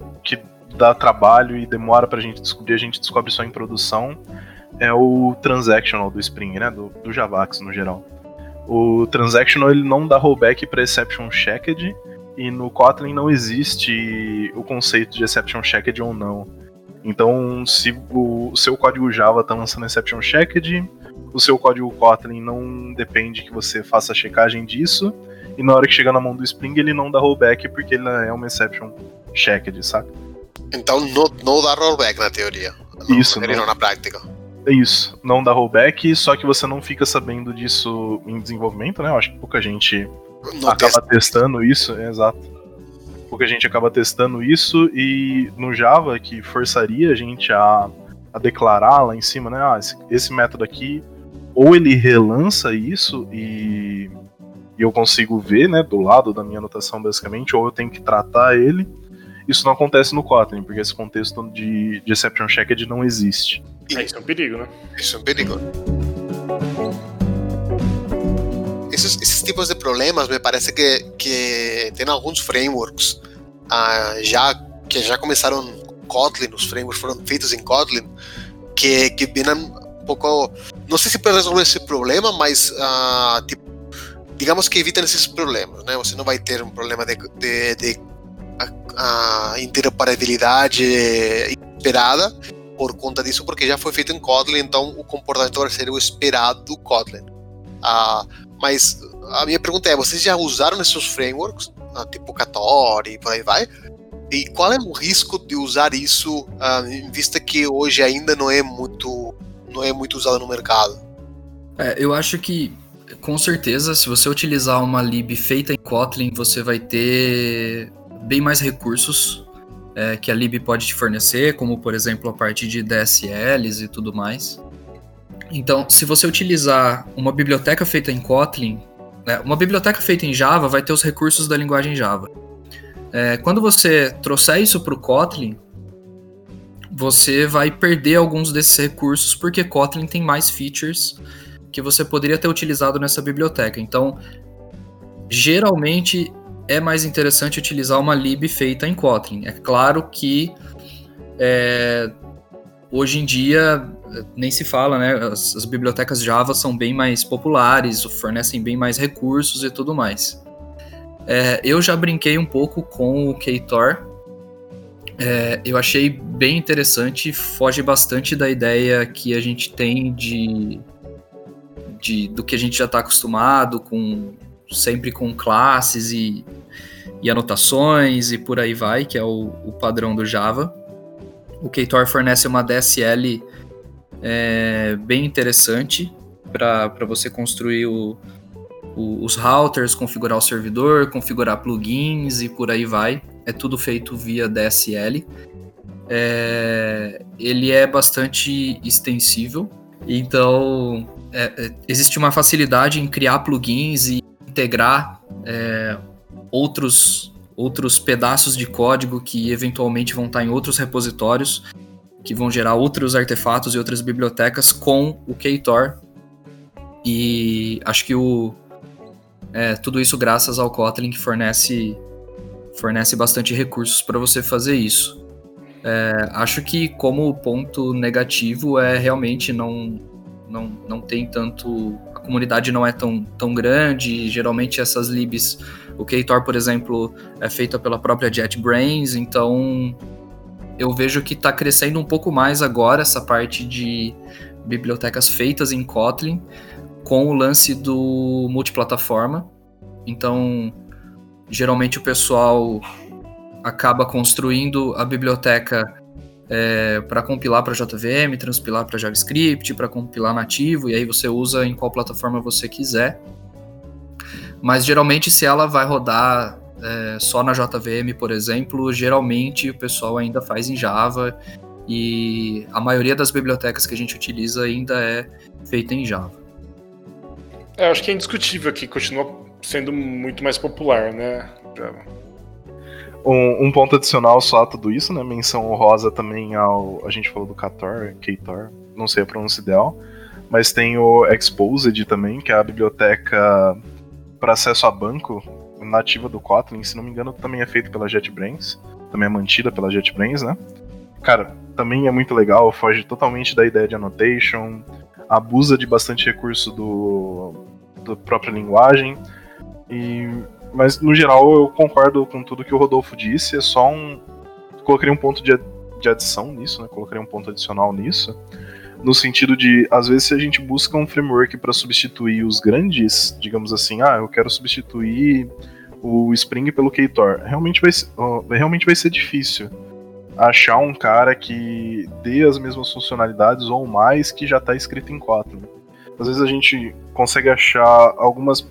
Dá trabalho e demora pra gente descobrir, a gente descobre só em produção, é o transactional do Spring, né? Do, do Javax no geral. O transactional ele não dá rollback para exception checked e no Kotlin não existe o conceito de exception checked ou não. Então, se o seu código Java está lançando exception checked, o seu código Kotlin não depende que você faça a checagem disso, e na hora que chegar na mão do Spring ele não dá rollback porque ele é uma exception checked, sabe? Então não, não dá rollback na teoria. Isso. Não, não na prática. É isso, não dá rollback, só que você não fica sabendo disso em desenvolvimento, né? Eu acho que pouca gente não acaba testando isso, é, exato. Pouca gente acaba testando isso e no Java que forçaria a gente a, a declarar lá em cima, né? Ah, esse, esse método aqui, ou ele relança isso e, e eu consigo ver, né, do lado da minha anotação basicamente, ou eu tenho que tratar ele. Isso não acontece no Kotlin, porque esse contexto de, de exception checked não existe. É, isso é um perigo, né? Isso é um perigo. Esses, esses tipos de problemas me parece que, que tem alguns frameworks ah, já que já começaram Kotlin, os frameworks foram feitos em Kotlin, que, que vêm um pouco. Não sei se para resolver esse problema, mas ah, tipo, digamos que evitam esses problemas, né? Você não vai ter um problema de, de, de a interoperabilidade esperada por conta disso, porque já foi feito em Kotlin, então o comportamento vai ser o esperado do Kotlin. Ah, mas a minha pergunta é: vocês já usaram esses frameworks, ah, tipo Katori e por aí vai? E qual é o risco de usar isso, ah, em vista que hoje ainda não é muito, não é muito usado no mercado? É, eu acho que com certeza, se você utilizar uma lib feita em Kotlin, você vai ter bem mais recursos é, que a lib pode te fornecer, como por exemplo a parte de DSLs e tudo mais. Então, se você utilizar uma biblioteca feita em Kotlin, né, uma biblioteca feita em Java vai ter os recursos da linguagem Java. É, quando você trouxer isso para o Kotlin, você vai perder alguns desses recursos porque Kotlin tem mais features que você poderia ter utilizado nessa biblioteca. Então, geralmente é mais interessante utilizar uma lib feita em Kotlin. É claro que é, hoje em dia nem se fala, né? As, as, bibliotecas Java são bem mais populares, fornecem bem mais recursos e tudo mais. É, eu já brinquei um pouco com o Ktor. É, eu achei bem interessante, foge bastante da ideia que a gente tem de, de do que a gente já está acostumado com sempre com classes e, e anotações e por aí vai, que é o, o padrão do Java. O Ktor fornece uma DSL é, bem interessante para você construir o, o, os routers, configurar o servidor, configurar plugins e por aí vai. É tudo feito via DSL. É, ele é bastante extensível, então é, é, existe uma facilidade em criar plugins e integrar é, outros, outros pedaços de código que eventualmente vão estar em outros repositórios, que vão gerar outros artefatos e outras bibliotecas com o Ktor. E acho que o, é, tudo isso graças ao Kotlin que fornece, fornece bastante recursos para você fazer isso. É, acho que como ponto negativo é realmente não, não, não tem tanto comunidade não é tão, tão grande, geralmente essas libs, o Ktor, por exemplo, é feita pela própria JetBrains, então eu vejo que está crescendo um pouco mais agora essa parte de bibliotecas feitas em Kotlin, com o lance do multiplataforma. Então, geralmente o pessoal acaba construindo a biblioteca é, para compilar para JVM, transpilar para JavaScript, para compilar nativo, e aí você usa em qual plataforma você quiser. Mas geralmente, se ela vai rodar é, só na JVM, por exemplo, geralmente o pessoal ainda faz em Java e a maioria das bibliotecas que a gente utiliza ainda é feita em Java. É, acho que é indiscutível que continua sendo muito mais popular, né? Java. Um, um, ponto adicional só a tudo isso, né? Menção honrosa também ao. A gente falou do Kator, Ktor, não sei a pronúncia ideal. Mas tem o Exposed também, que é a biblioteca para acesso a banco nativa do Kotlin. Se não me engano, também é feito pela JetBrains. Também é mantida pela JetBrains, né? Cara, também é muito legal, foge totalmente da ideia de annotation, abusa de bastante recurso do, do própria linguagem. E mas no geral eu concordo com tudo que o Rodolfo disse, é só um. Coloquei um ponto de, de adição nisso, né? Coloquei um ponto adicional nisso. No sentido de, às vezes, se a gente busca um framework para substituir os grandes, digamos assim, ah, eu quero substituir o Spring pelo Ktor, realmente vai, realmente vai ser difícil achar um cara que dê as mesmas funcionalidades ou mais que já está escrito em Kotlin. Às vezes a gente consegue achar algumas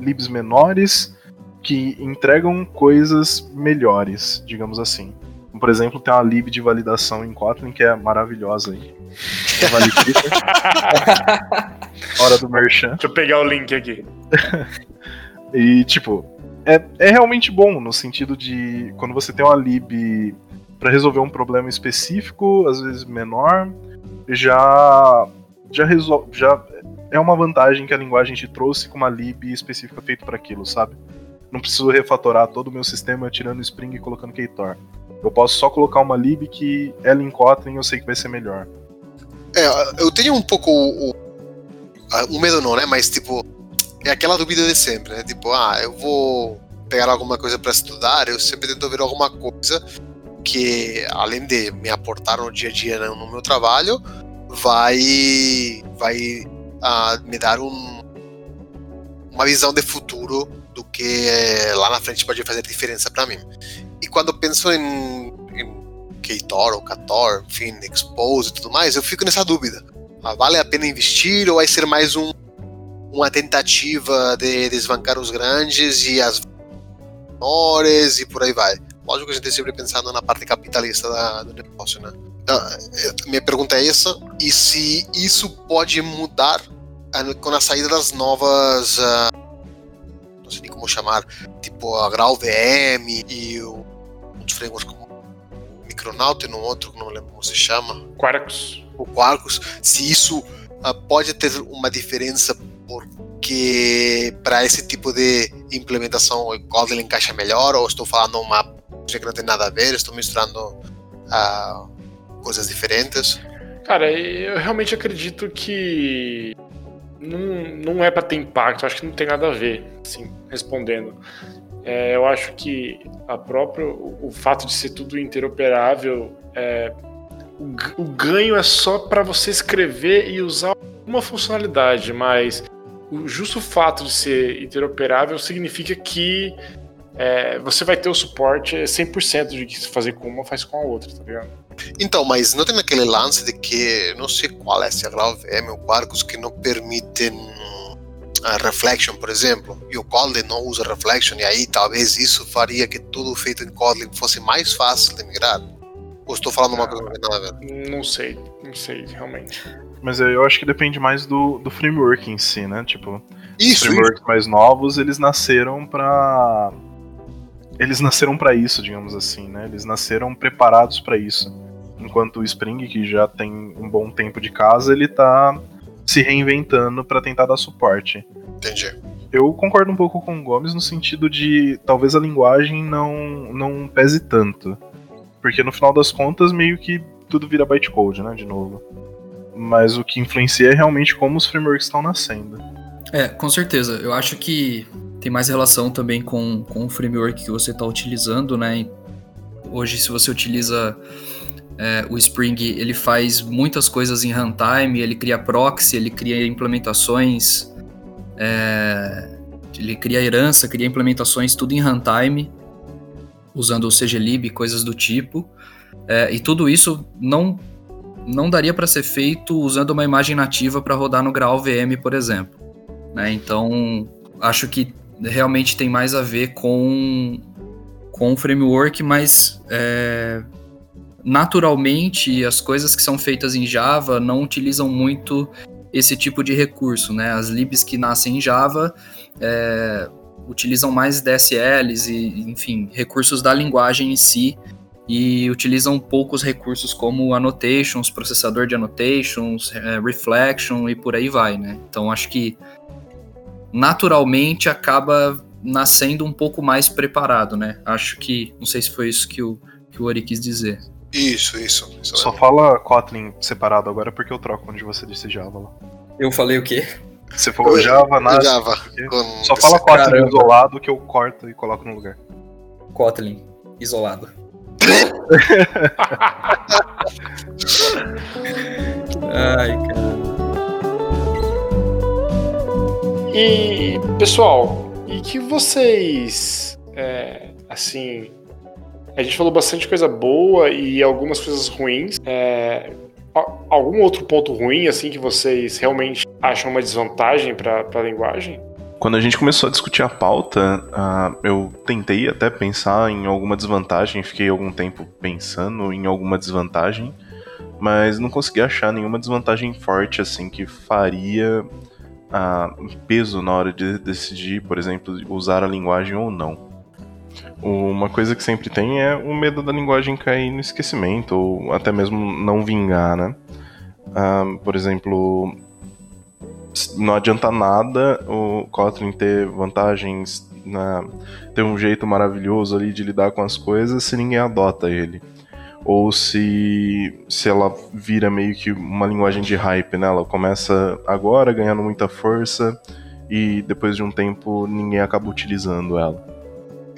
libs menores que entregam coisas melhores, digamos assim. Por exemplo, tem uma lib de validação em Kotlin que é maravilhosa aí. Hora do merchan. Deixa eu pegar o link aqui. e, tipo, é, é realmente bom no sentido de quando você tem uma lib para resolver um problema específico, às vezes menor, já já resolve, já é uma vantagem que a linguagem te trouxe com uma lib específica feita para aquilo, sabe? não preciso refatorar todo o meu sistema tirando Spring e colocando Ktor. Eu posso só colocar uma lib que ela em Kotlin eu sei que vai ser melhor. É, eu tenho um pouco o, o medo não, né? Mas tipo, é aquela dúvida de sempre, né? Tipo, ah, eu vou pegar alguma coisa para estudar, eu sempre tento ver alguma coisa que, além de me aportar no dia a dia né, no meu trabalho, vai, vai uh, me dar um, uma visão de futuro do que lá na frente pode fazer diferença para mim. E quando eu penso em, em Ktor ou Kator, enfim, Expose e tudo mais, eu fico nessa dúvida. Ah, vale a pena investir ou vai ser mais um, uma tentativa de desbancar os grandes e as menores e por aí vai? Lógico que a gente sempre pensando na parte capitalista da, do negócio, né? Então, minha pergunta é essa, e se isso pode mudar com a saída das novas uh, não sei nem como chamar, tipo a Grau VM e o, outros frameworks como Micronaut e um outro que não lembro como se chama. Quarkus. O Quarkus, se isso uh, pode ter uma diferença porque para esse tipo de implementação o Kotlin encaixa melhor ou estou falando uma coisa que não tem nada a ver, estou misturando uh, coisas diferentes? Cara, eu realmente acredito que não, não é para ter impacto, acho que não tem nada a ver, assim, respondendo. É, eu acho que a própria, o, o, fato de ser tudo interoperável, é, o, o ganho é só para você escrever e usar uma funcionalidade, mas o justo fato de ser interoperável significa que é, você vai ter o suporte 100% de que fazer com uma faz com a outra, tá ligado? Então, mas não tem aquele lance de que, não sei qual é, se é Grau VM ou Quarkus, que não permitem a Reflection, por exemplo, e o Kotlin não usa Reflection, e aí talvez isso faria que tudo feito em Kotlin fosse mais fácil de migrar? Ou estou falando uma coisa que não? Não sei, não sei, realmente. Mas eu acho que depende mais do, do framework em si, né? Tipo, isso, os frameworks isso. mais novos, eles nasceram para eles nasceram para isso, digamos assim, né? Eles nasceram preparados para isso. Enquanto o Spring, que já tem um bom tempo de casa, ele tá se reinventando para tentar dar suporte. Entendi. Eu concordo um pouco com o Gomes no sentido de talvez a linguagem não, não pese tanto. Porque no final das contas, meio que tudo vira bytecode, né? De novo. Mas o que influencia é realmente como os frameworks estão nascendo. É, com certeza. Eu acho que tem mais relação também com, com o framework que você está utilizando, né? Hoje, se você utiliza é, o Spring, ele faz muitas coisas em runtime, ele cria proxy, ele cria implementações, é, ele cria herança, cria implementações, tudo em runtime, usando o CGLib, coisas do tipo. É, e tudo isso não, não daria para ser feito usando uma imagem nativa para rodar no Graal VM, por exemplo. Né? Então, acho que realmente tem mais a ver com, com o framework, mas é, naturalmente as coisas que são feitas em Java não utilizam muito esse tipo de recurso. Né? As libs que nascem em Java é, utilizam mais DSLs e, enfim, recursos da linguagem em si e utilizam poucos recursos como annotations, processador de annotations, é, reflection e por aí vai, né? Então acho que naturalmente acaba nascendo um pouco mais preparado, né? Acho que, não sei se foi isso que o, que o Ori quis dizer. Isso, isso. isso Só é. fala Kotlin separado agora porque eu troco onde você disse Java lá. Eu falei o quê? Você falou Java, nada. Java. Só fala Kotlin Caramba. isolado que eu corto e coloco no lugar. Kotlin, isolado. Ai, cara. E, pessoal, e que vocês, é, assim, a gente falou bastante coisa boa e algumas coisas ruins. É, algum outro ponto ruim, assim, que vocês realmente acham uma desvantagem para a linguagem? Quando a gente começou a discutir a pauta, uh, eu tentei até pensar em alguma desvantagem, fiquei algum tempo pensando em alguma desvantagem, mas não consegui achar nenhuma desvantagem forte assim que faria uh, peso na hora de decidir, por exemplo, usar a linguagem ou não. Uma coisa que sempre tem é o medo da linguagem cair no esquecimento, ou até mesmo não vingar, né? Uh, por exemplo, não adianta nada o Kotlin ter vantagens, na, ter um jeito maravilhoso ali de lidar com as coisas se ninguém adota ele. Ou se, se ela vira meio que uma linguagem de hype, né? Ela começa agora ganhando muita força e depois de um tempo ninguém acaba utilizando ela.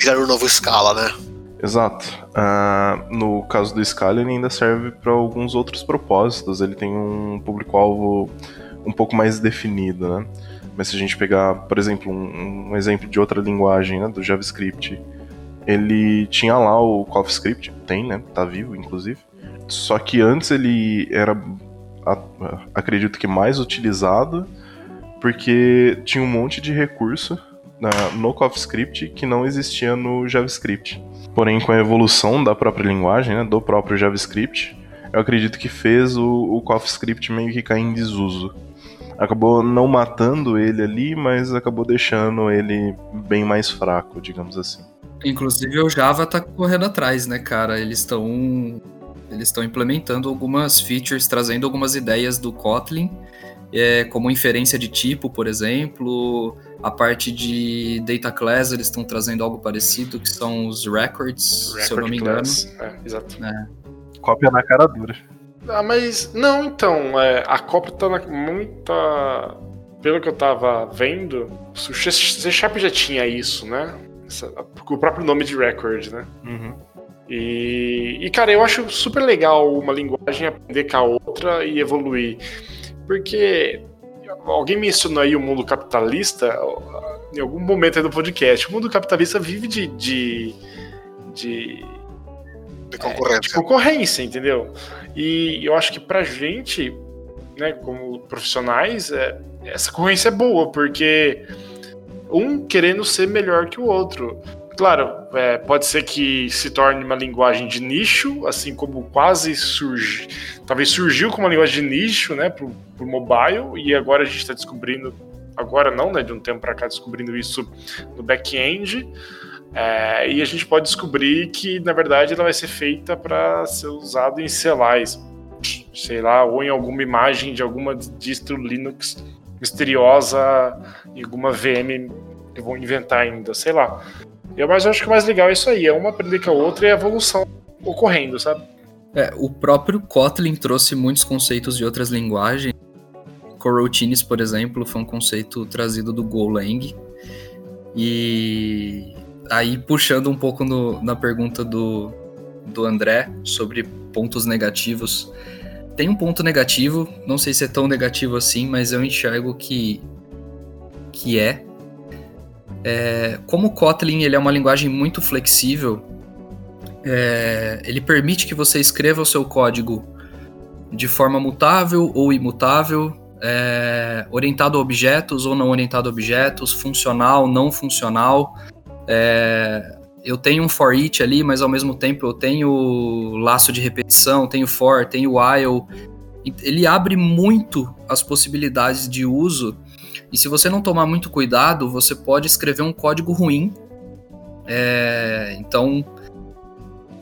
Virar o novo Scala, né? Exato. Uh, no caso do Scala, ele ainda serve para alguns outros propósitos. Ele tem um público-alvo um pouco mais definido, né? Mas se a gente pegar, por exemplo, um, um exemplo de outra linguagem, né, do JavaScript, ele tinha lá o CoffeeScript, tem, né? Tá vivo, inclusive. Só que antes ele era, acredito que mais utilizado, porque tinha um monte de recurso no CoffeeScript que não existia no JavaScript. Porém, com a evolução da própria linguagem, né, do próprio JavaScript, eu acredito que fez o, o CoffeeScript meio que cair em desuso acabou não matando ele ali, mas acabou deixando ele bem mais fraco, digamos assim. Inclusive o Java tá correndo atrás, né, cara? Eles estão eles estão implementando algumas features, trazendo algumas ideias do Kotlin, é, como inferência de tipo, por exemplo, a parte de data class, eles estão trazendo algo parecido, que são os records, Record se eu não me engano. É, exato. É. Cópia na cara dura. Ah, mas não, então, é, a Copa tá na, muita. Pelo que eu tava vendo, o C Sharp já tinha isso, né? Essa, o próprio nome de record, né? Uhum. E, e, cara, eu acho super legal uma linguagem aprender com a outra e evoluir. Porque alguém mencionou aí o mundo capitalista em algum momento aí do podcast. O mundo capitalista vive de, de, de de concorrência. É, de concorrência, entendeu? E eu acho que pra gente, né, como profissionais, é, essa concorrência é boa, porque um querendo ser melhor que o outro. Claro, é, pode ser que se torne uma linguagem de nicho, assim como quase surge, talvez surgiu como uma linguagem de nicho, né, pro, pro mobile, e agora a gente está descobrindo, agora não, né, de um tempo para cá, descobrindo isso no back-end. É, e a gente pode descobrir que, na verdade, ela vai ser feita para ser usada em celais, sei lá, ou em alguma imagem de alguma distro Linux misteriosa, em alguma VM que vão inventar ainda, sei lá. Eu, mas eu acho que o mais legal é isso aí, é uma aprender com a outra e a evolução ocorrendo, sabe? É, o próprio Kotlin trouxe muitos conceitos de outras linguagens, coroutines, por exemplo, foi um conceito trazido do Golang. E aí, puxando um pouco no, na pergunta do, do André sobre pontos negativos, tem um ponto negativo, não sei se é tão negativo assim, mas eu enxergo que, que é. É como o Kotlin ele é uma linguagem muito flexível, é, ele permite que você escreva o seu código de forma mutável ou imutável, é, orientado a objetos ou não orientado a objetos, funcional, não funcional. É, eu tenho um for each ali, mas ao mesmo tempo eu tenho laço de repetição, tenho for, tenho while. Ele abre muito as possibilidades de uso. E se você não tomar muito cuidado, você pode escrever um código ruim. É, então,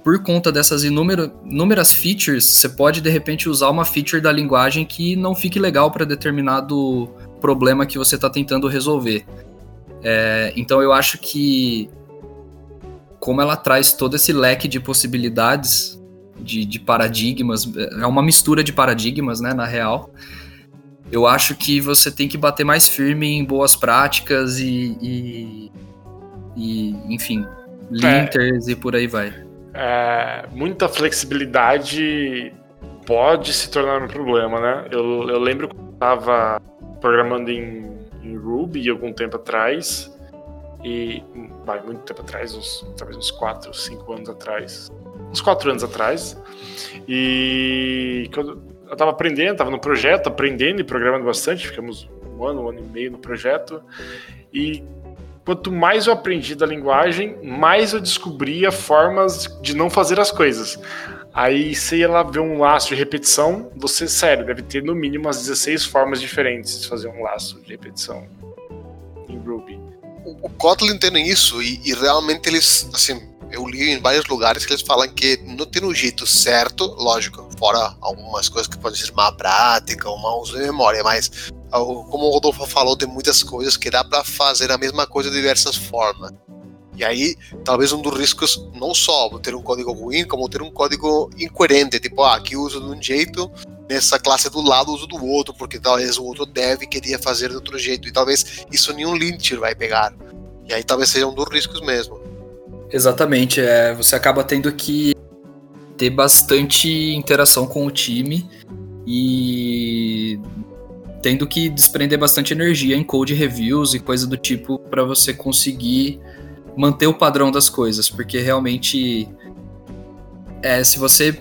por conta dessas inúmeras, features, você pode de repente usar uma feature da linguagem que não fique legal para determinado problema que você está tentando resolver. É, então eu acho que como ela traz todo esse leque de possibilidades, de, de, paradigmas, é uma mistura de paradigmas, né, na real. Eu acho que você tem que bater mais firme em boas práticas e, e, e enfim, linters é, e por aí vai. É, muita flexibilidade pode se tornar um problema, né? Eu, eu lembro que eu estava programando em, em Ruby algum tempo atrás e vai muito tempo atrás, uns, talvez uns 4, 5 anos atrás. Uns 4 anos atrás. E quando eu estava aprendendo, estava no projeto, aprendendo e programando bastante, ficamos um ano, um ano e meio no projeto. E quanto mais eu aprendi da linguagem, mais eu descobria formas de não fazer as coisas. Aí ia lá ver um laço de repetição, você, sério, deve ter no mínimo umas 16 formas diferentes de fazer um laço de repetição em Ruby o, Kotlin tem isso e, e, realmente eles, assim, eu li em vários lugares que eles falam que não tem um jeito certo, lógico, fora algumas coisas que podem ser má prática ou mau uso de memória, mas como o Rodolfo falou, tem muitas coisas que dá para fazer a mesma coisa de diversas formas. E aí, talvez um dos riscos não só ter um código ruim, como ter um código incoerente, tipo, ah, aqui uso de um jeito, nessa classe do lado uso do outro, porque talvez o outro deve queria fazer de outro jeito, e talvez isso nenhum linter vai pegar. E aí talvez seja um dos riscos mesmo. Exatamente, é, você acaba tendo que ter bastante interação com o time e tendo que desprender bastante energia em code reviews e coisa do tipo para você conseguir manter o padrão das coisas, porque realmente é, se você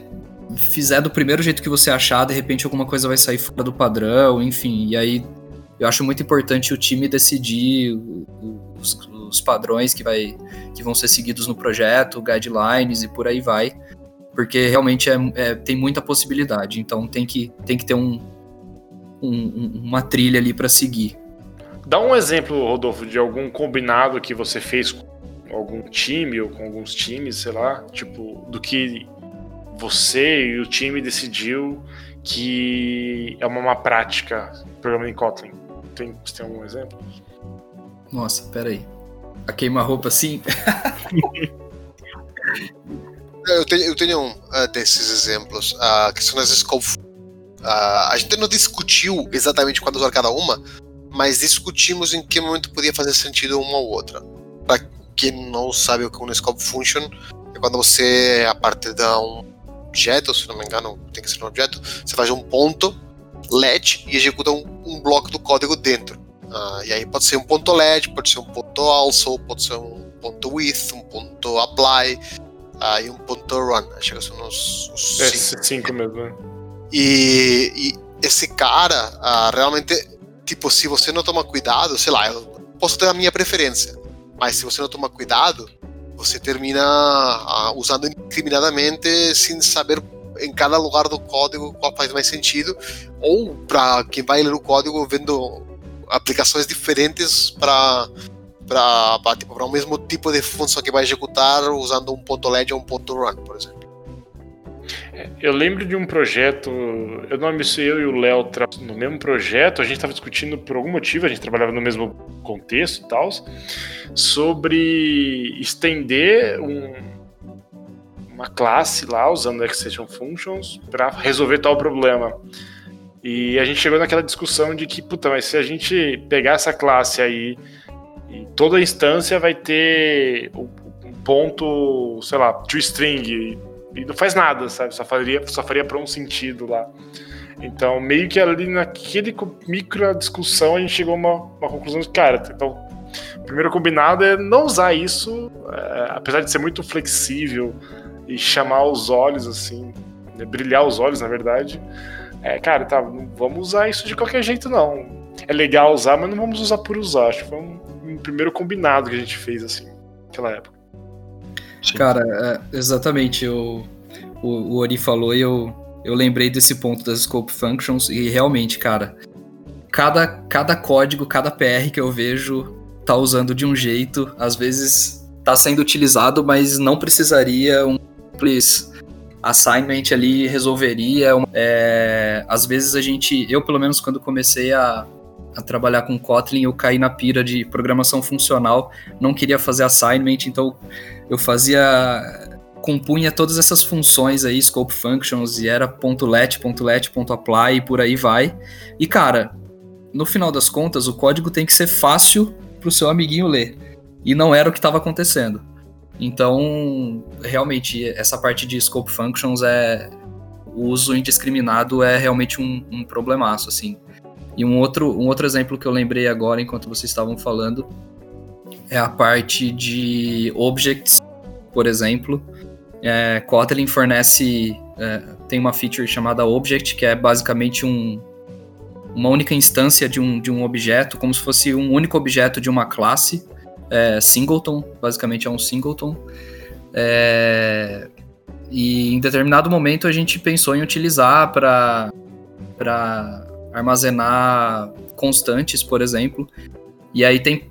fizer do primeiro jeito que você achar, de repente alguma coisa vai sair fora do padrão, enfim, e aí eu acho muito importante o time decidir os, os padrões que, vai, que vão ser seguidos no projeto, guidelines e por aí vai, porque realmente é, é tem muita possibilidade, então tem que, tem que ter um, um uma trilha ali para seguir. Dá um exemplo, Rodolfo, de algum combinado que você fez com algum time ou com alguns times, sei lá, tipo, do que você e o time decidiu que é uma má prática programando em Kotlin. Tem, você tem algum exemplo? Nossa, peraí. A queima-roupa sim? eu, tenho, eu tenho um uh, desses exemplos, uh, que são as scope. Uh, a gente não discutiu exatamente quando usar cada uma, mas discutimos em que momento podia fazer sentido uma ou outra. Para quem não sabe o que é um scope function, é quando você, a partir de um objeto, se não me engano, tem que ser um objeto, você faz um ponto LED e executa um, um bloco do código dentro. Uh, e aí pode ser um ponto LED, pode ser um ponto also, pode ser um ponto with, um ponto apply uh, e um ponto run. Acho que são os, os é, cinco. cinco mesmo. Né? E, e, esse cara, uh, realmente, tipo, se você não tomar cuidado, sei lá, eu posso ter a minha preferência, mas se você não tomar cuidado, você termina uh, usando indiscriminadamente sem saber em cada lugar do código qual faz mais sentido, ou para quem vai ler o código vendo aplicações diferentes para para tipo, o mesmo tipo de função que vai executar usando um ponto LED ou um ponto run, por exemplo. Eu lembro de um projeto, eu não lembro se eu e o Léo no mesmo projeto, a gente estava discutindo por algum motivo, a gente trabalhava no mesmo contexto e tal, sobre estender um, uma classe lá usando Extension Functions para resolver tal problema. E a gente chegou naquela discussão de que, puta, mas se a gente pegar essa classe aí toda instância vai ter um ponto, sei lá, toString e não faz nada, sabe? Só faria, só faria para um sentido lá. Então, meio que ali naquele micro discussão a gente chegou a uma, uma conclusão de, cara, então, o primeiro combinado é não usar isso, é, apesar de ser muito flexível e chamar os olhos, assim, né, brilhar os olhos, na verdade. É, cara, tá, não vamos usar isso de qualquer jeito, não. É legal usar, mas não vamos usar por usar. Acho que foi um, um primeiro combinado que a gente fez, assim, naquela época. Sim. Cara, é, exatamente. Eu, o, o Ori falou e eu, eu lembrei desse ponto das scope functions e realmente, cara, cada, cada código, cada PR que eu vejo tá usando de um jeito, às vezes tá sendo utilizado, mas não precisaria um simples assignment ali resolveria. É, às vezes a gente, eu pelo menos quando comecei a, a trabalhar com Kotlin, eu caí na pira de programação funcional, não queria fazer assignment, então eu fazia compunha todas essas funções aí, scope functions, e era .let, .let, .apply e por aí vai. E cara, no final das contas, o código tem que ser fácil pro seu amiguinho ler. E não era o que estava acontecendo. Então, realmente, essa parte de scope functions é. O uso indiscriminado é realmente um, um problemaço, assim. E um outro, um outro exemplo que eu lembrei agora, enquanto vocês estavam falando, é a parte de objects, por exemplo. É, Kotlin fornece. É, tem uma feature chamada Object, que é basicamente um, uma única instância de um, de um objeto, como se fosse um único objeto de uma classe. É, singleton, basicamente é um singleton. É, e em determinado momento a gente pensou em utilizar para armazenar constantes, por exemplo. E aí tem,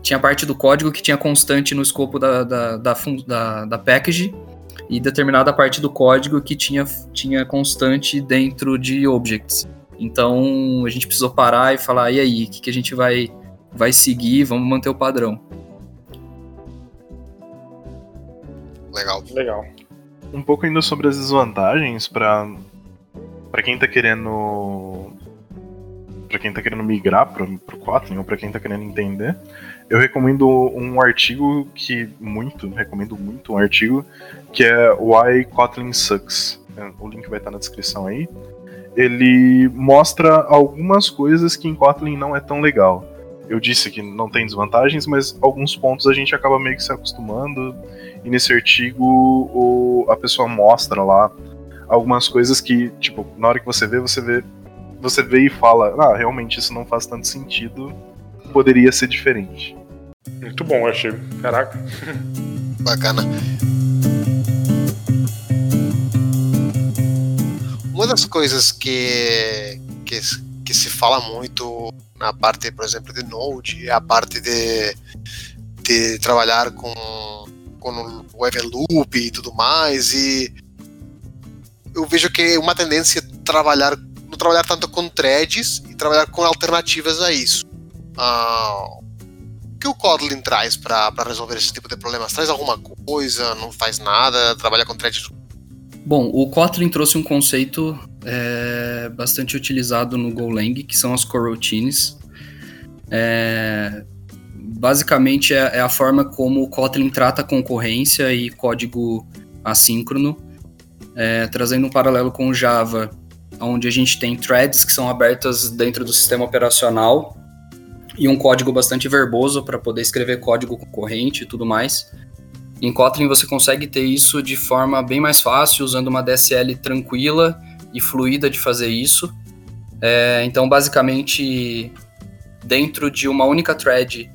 tinha parte do código que tinha constante no escopo da, da, da, da, da package e determinada parte do código que tinha, tinha constante dentro de objects. Então a gente precisou parar e falar, e aí, o que, que a gente vai, vai seguir? Vamos manter o padrão. Legal. Legal. Um pouco ainda sobre as desvantagens para para quem tá querendo para quem tá querendo migrar para o Kotlin ou para quem tá querendo entender, eu recomendo um artigo que muito, recomendo muito um artigo que é Why Kotlin Sucks. O link vai estar na descrição aí ele mostra algumas coisas que em Kotlin não é tão legal. Eu disse que não tem desvantagens, mas alguns pontos a gente acaba meio que se acostumando. E nesse artigo o, a pessoa mostra lá algumas coisas que, tipo, na hora que você vê, você vê, você vê e fala, ah, realmente isso não faz tanto sentido, poderia ser diferente. Muito bom, achei. Caraca. Bacana. Uma das coisas que, que, que se fala muito na parte, por exemplo, de Node a parte de, de trabalhar com, com o Eveloop e tudo mais. E eu vejo que é uma tendência é trabalhar não trabalhar tanto com threads e trabalhar com alternativas a isso. Ah, o que o Kotlin traz para resolver esse tipo de problemas? Traz alguma coisa? Não faz nada? Trabalha com threads Bom, o Kotlin trouxe um conceito é, bastante utilizado no Golang, que são as coroutines. É, basicamente é, é, a forma como o Kotlin trata concorrência e código assíncrono, é, trazendo um paralelo com o Java, onde a gente tem threads que são abertas dentro do sistema operacional e um código bastante verboso para poder escrever código concorrente e tudo mais. Em Kotlin você consegue ter isso de forma bem mais fácil, usando uma DSL tranquila e fluida de fazer isso. É, então, basicamente, dentro de uma única thread,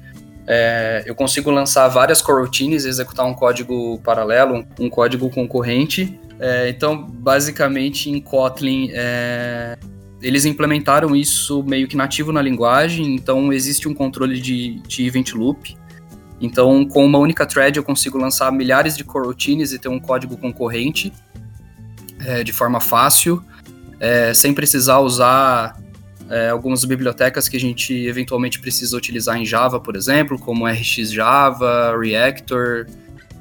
é, eu consigo lançar várias coroutines, executar um código paralelo, um, um código concorrente. É, então, basicamente, em Kotlin, é, eles implementaram isso meio que nativo na linguagem, então existe um controle de, de event loop. Então, com uma única thread, eu consigo lançar milhares de coroutines e ter um código concorrente é, de forma fácil, é, sem precisar usar é, algumas bibliotecas que a gente eventualmente precisa utilizar em Java, por exemplo, como RxJava, Reactor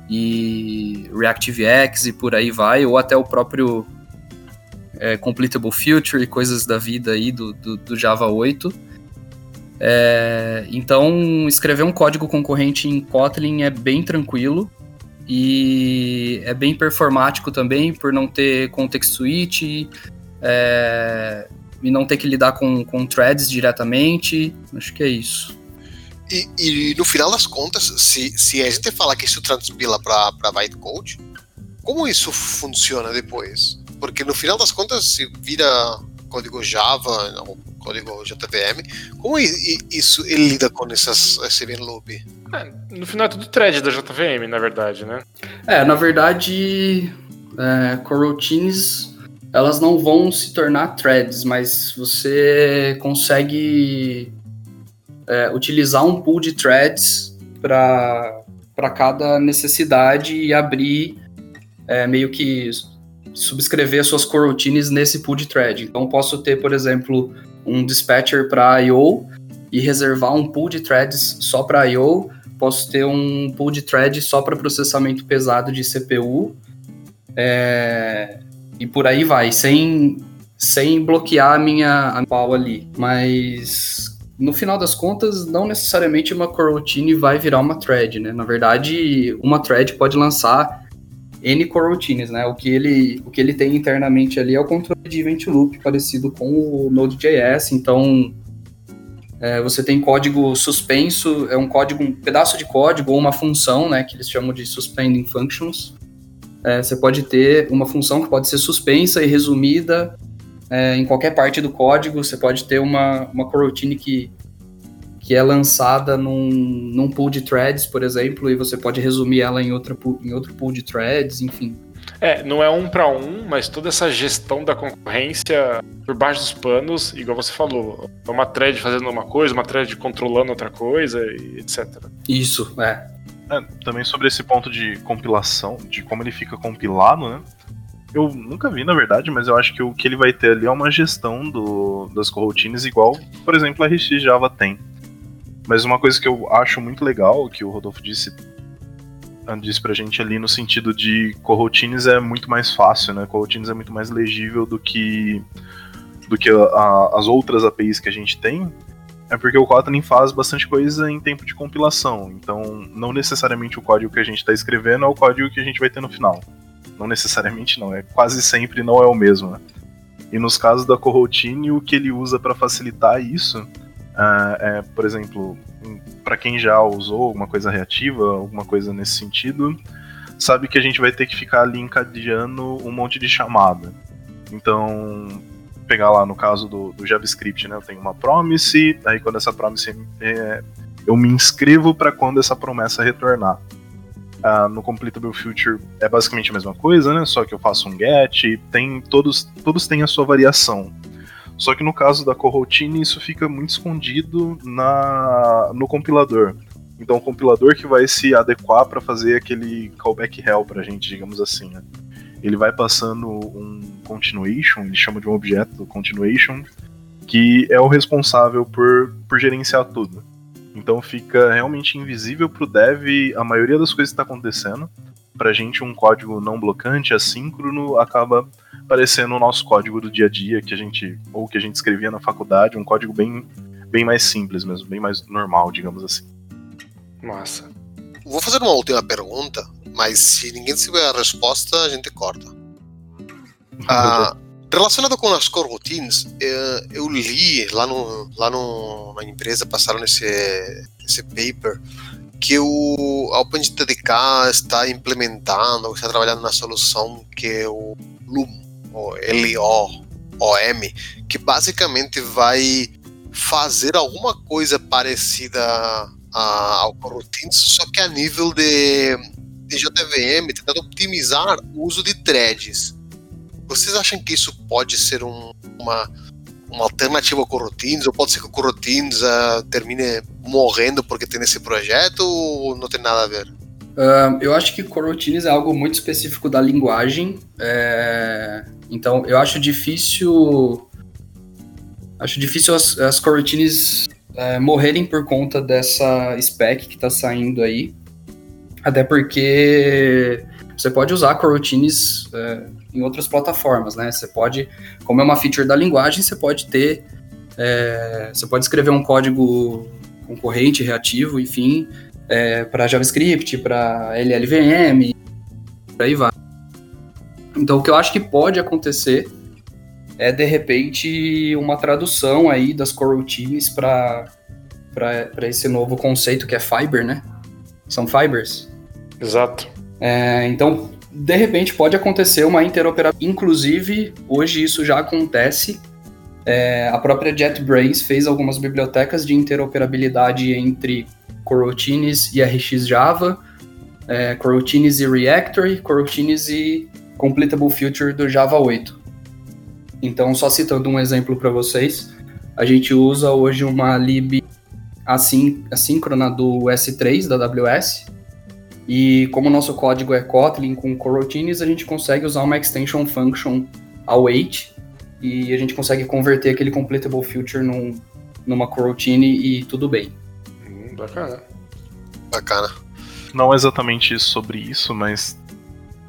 e ReactiveX e por aí vai, ou até o próprio é, completable future e coisas da vida aí do, do, do Java 8. É, então, escrever um código concorrente em Kotlin é bem tranquilo e é bem performático também por não ter context switch é, e não ter que lidar com, com threads diretamente. Acho que é isso. E, e, no final das contas, se, se a gente fala que isso transpila para bytecode, como isso funciona depois? Porque no final das contas, se vira código Java ou código JVM, como isso ele lida com essas, esse event loop? É, no final é tudo thread da JVM, na verdade, né? É, na verdade, é, coroutines elas não vão se tornar threads, mas você consegue é, utilizar um pool de threads para cada necessidade e abrir é, meio que subscrever suas coroutines nesse pool de thread. Então posso ter, por exemplo, um dispatcher para I/O e reservar um pool de threads só para I/O. Posso ter um pool de thread só para processamento pesado de CPU. É, e por aí vai, sem, sem bloquear a minha a pau ali. Mas no final das contas, não necessariamente uma coroutine vai virar uma thread, né? Na verdade, uma thread pode lançar N coroutines, né? O que ele, o que ele tem internamente ali é o controle de event loop parecido com o Node.js, então é, você tem código suspenso, é um código, um pedaço de código ou uma função, né, que eles chamam de suspending functions. É, você pode ter uma função que pode ser suspensa e resumida é, em qualquer parte do código. Você pode ter uma, uma coroutine que, que é lançada num, num pool de threads, por exemplo, e você pode resumir ela em, outra, em outro pool de threads, enfim. É, não é um para um, mas toda essa gestão da concorrência por baixo dos panos, igual você falou, é uma thread fazendo uma coisa, uma thread controlando outra coisa, etc. Isso, é. É, também sobre esse ponto de compilação, de como ele fica compilado, né? Eu nunca vi, na verdade, mas eu acho que o que ele vai ter ali é uma gestão do, das coroutines igual, por exemplo, a RX Java tem. Mas uma coisa que eu acho muito legal, que o Rodolfo disse, disse pra gente ali, no sentido de coroutines é muito mais fácil, né? Coroutines é muito mais legível do que, do que a, a, as outras APIs que a gente tem, é porque o Kotlin faz bastante coisa em tempo de compilação. Então, não necessariamente o código que a gente está escrevendo é o código que a gente vai ter no final. Não necessariamente não, é quase sempre não é o mesmo. Né? E nos casos da coroutine, o que ele usa para facilitar isso uh, é, por exemplo, para quem já usou alguma coisa reativa, alguma coisa nesse sentido, sabe que a gente vai ter que ficar ali encadeando um monte de chamada. Então, pegar lá no caso do, do, JavaScript, né? Eu tenho uma promise, aí quando essa promise é, eu me inscrevo para quando essa promessa retornar. Ah, no Completable Future é basicamente a mesma coisa, né? Só que eu faço um get, tem todos todos têm a sua variação. Só que no caso da coroutine isso fica muito escondido na no compilador. Então o compilador que vai se adequar para fazer aquele callback hell pra gente, digamos assim, né? ele vai passando um continuation, ele chama de um objeto continuation, que é o responsável por, por gerenciar tudo. Então fica realmente invisível para o dev a maioria das coisas que está acontecendo. Para a gente, um código não blocante, assíncrono, acaba parecendo o nosso código do dia a dia que a gente ou que a gente escrevia na faculdade, um código bem, bem mais simples mesmo, bem mais normal, digamos assim. Massa. Vou fazer uma última pergunta, mas se ninguém tiver a resposta, a gente corta. Ah, relacionado com as coroutines, eh, eu li lá, no, lá no, na empresa, passaram esse, esse paper, que o, a OpenJDK está implementando, está trabalhando na solução que é o LUM, ou L-O-O-M, que basicamente vai fazer alguma coisa parecida ao coroutines, só que a nível de, de JVM, tentando optimizar o uso de threads. Vocês acham que isso pode ser um, uma alternativa ao coroutines, ou pode ser que o coroutines uh, termine morrendo porque tem esse projeto, ou não tem nada a ver? Uh, eu acho que coroutines é algo muito específico da linguagem, é... então eu acho difícil acho difícil as, as é, morrerem por conta dessa spec que está saindo aí. Até porque você pode usar coroutines é, em outras plataformas, né? Você pode, como é uma feature da linguagem, você pode ter, é, você pode escrever um código concorrente, reativo, enfim, é, para JavaScript, para LLVM, por aí vai. Então, o que eu acho que pode acontecer é, de repente, uma tradução aí das coroutines para esse novo conceito que é fiber, né? São fibers. Exato. É, então, de repente, pode acontecer uma interoperabilidade. Inclusive, hoje isso já acontece. É, a própria JetBrains fez algumas bibliotecas de interoperabilidade entre coroutines e RxJava, é, coroutines e Reactor, coroutines e Completable Future do Java 8. Então, só citando um exemplo para vocês, a gente usa hoje uma lib assíncrona do S3 da AWS, e como o nosso código é Kotlin com coroutines, a gente consegue usar uma extension function await e a gente consegue converter aquele completable future num, numa coroutine e tudo bem. Hum, bacana. Bacana. Não exatamente sobre isso, mas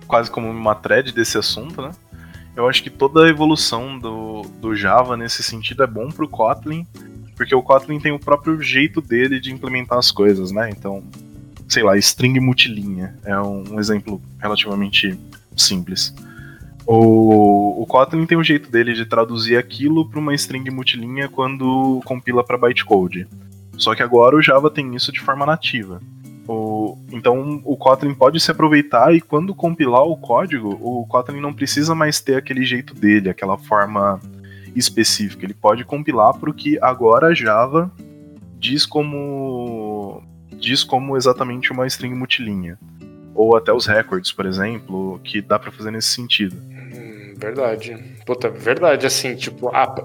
quase como uma thread desse assunto, né? Eu acho que toda a evolução do, do Java nesse sentido é bom pro Kotlin, porque o Kotlin tem o próprio jeito dele de implementar as coisas, né? Então, sei lá, string multilinha é um, exemplo relativamente simples. O, o Kotlin tem um jeito dele de traduzir aquilo para uma string multilinha quando compila para bytecode. Só que agora o Java tem isso de forma nativa. O, então o Kotlin pode se aproveitar e quando compilar o código, o Kotlin não precisa mais ter aquele jeito dele, aquela forma específica. Ele pode compilar para o que agora Java diz como diz como exatamente uma string multilinha. Ou até os records, por exemplo, que dá para fazer nesse sentido. Hum, verdade. Puta, verdade, assim, tipo, a,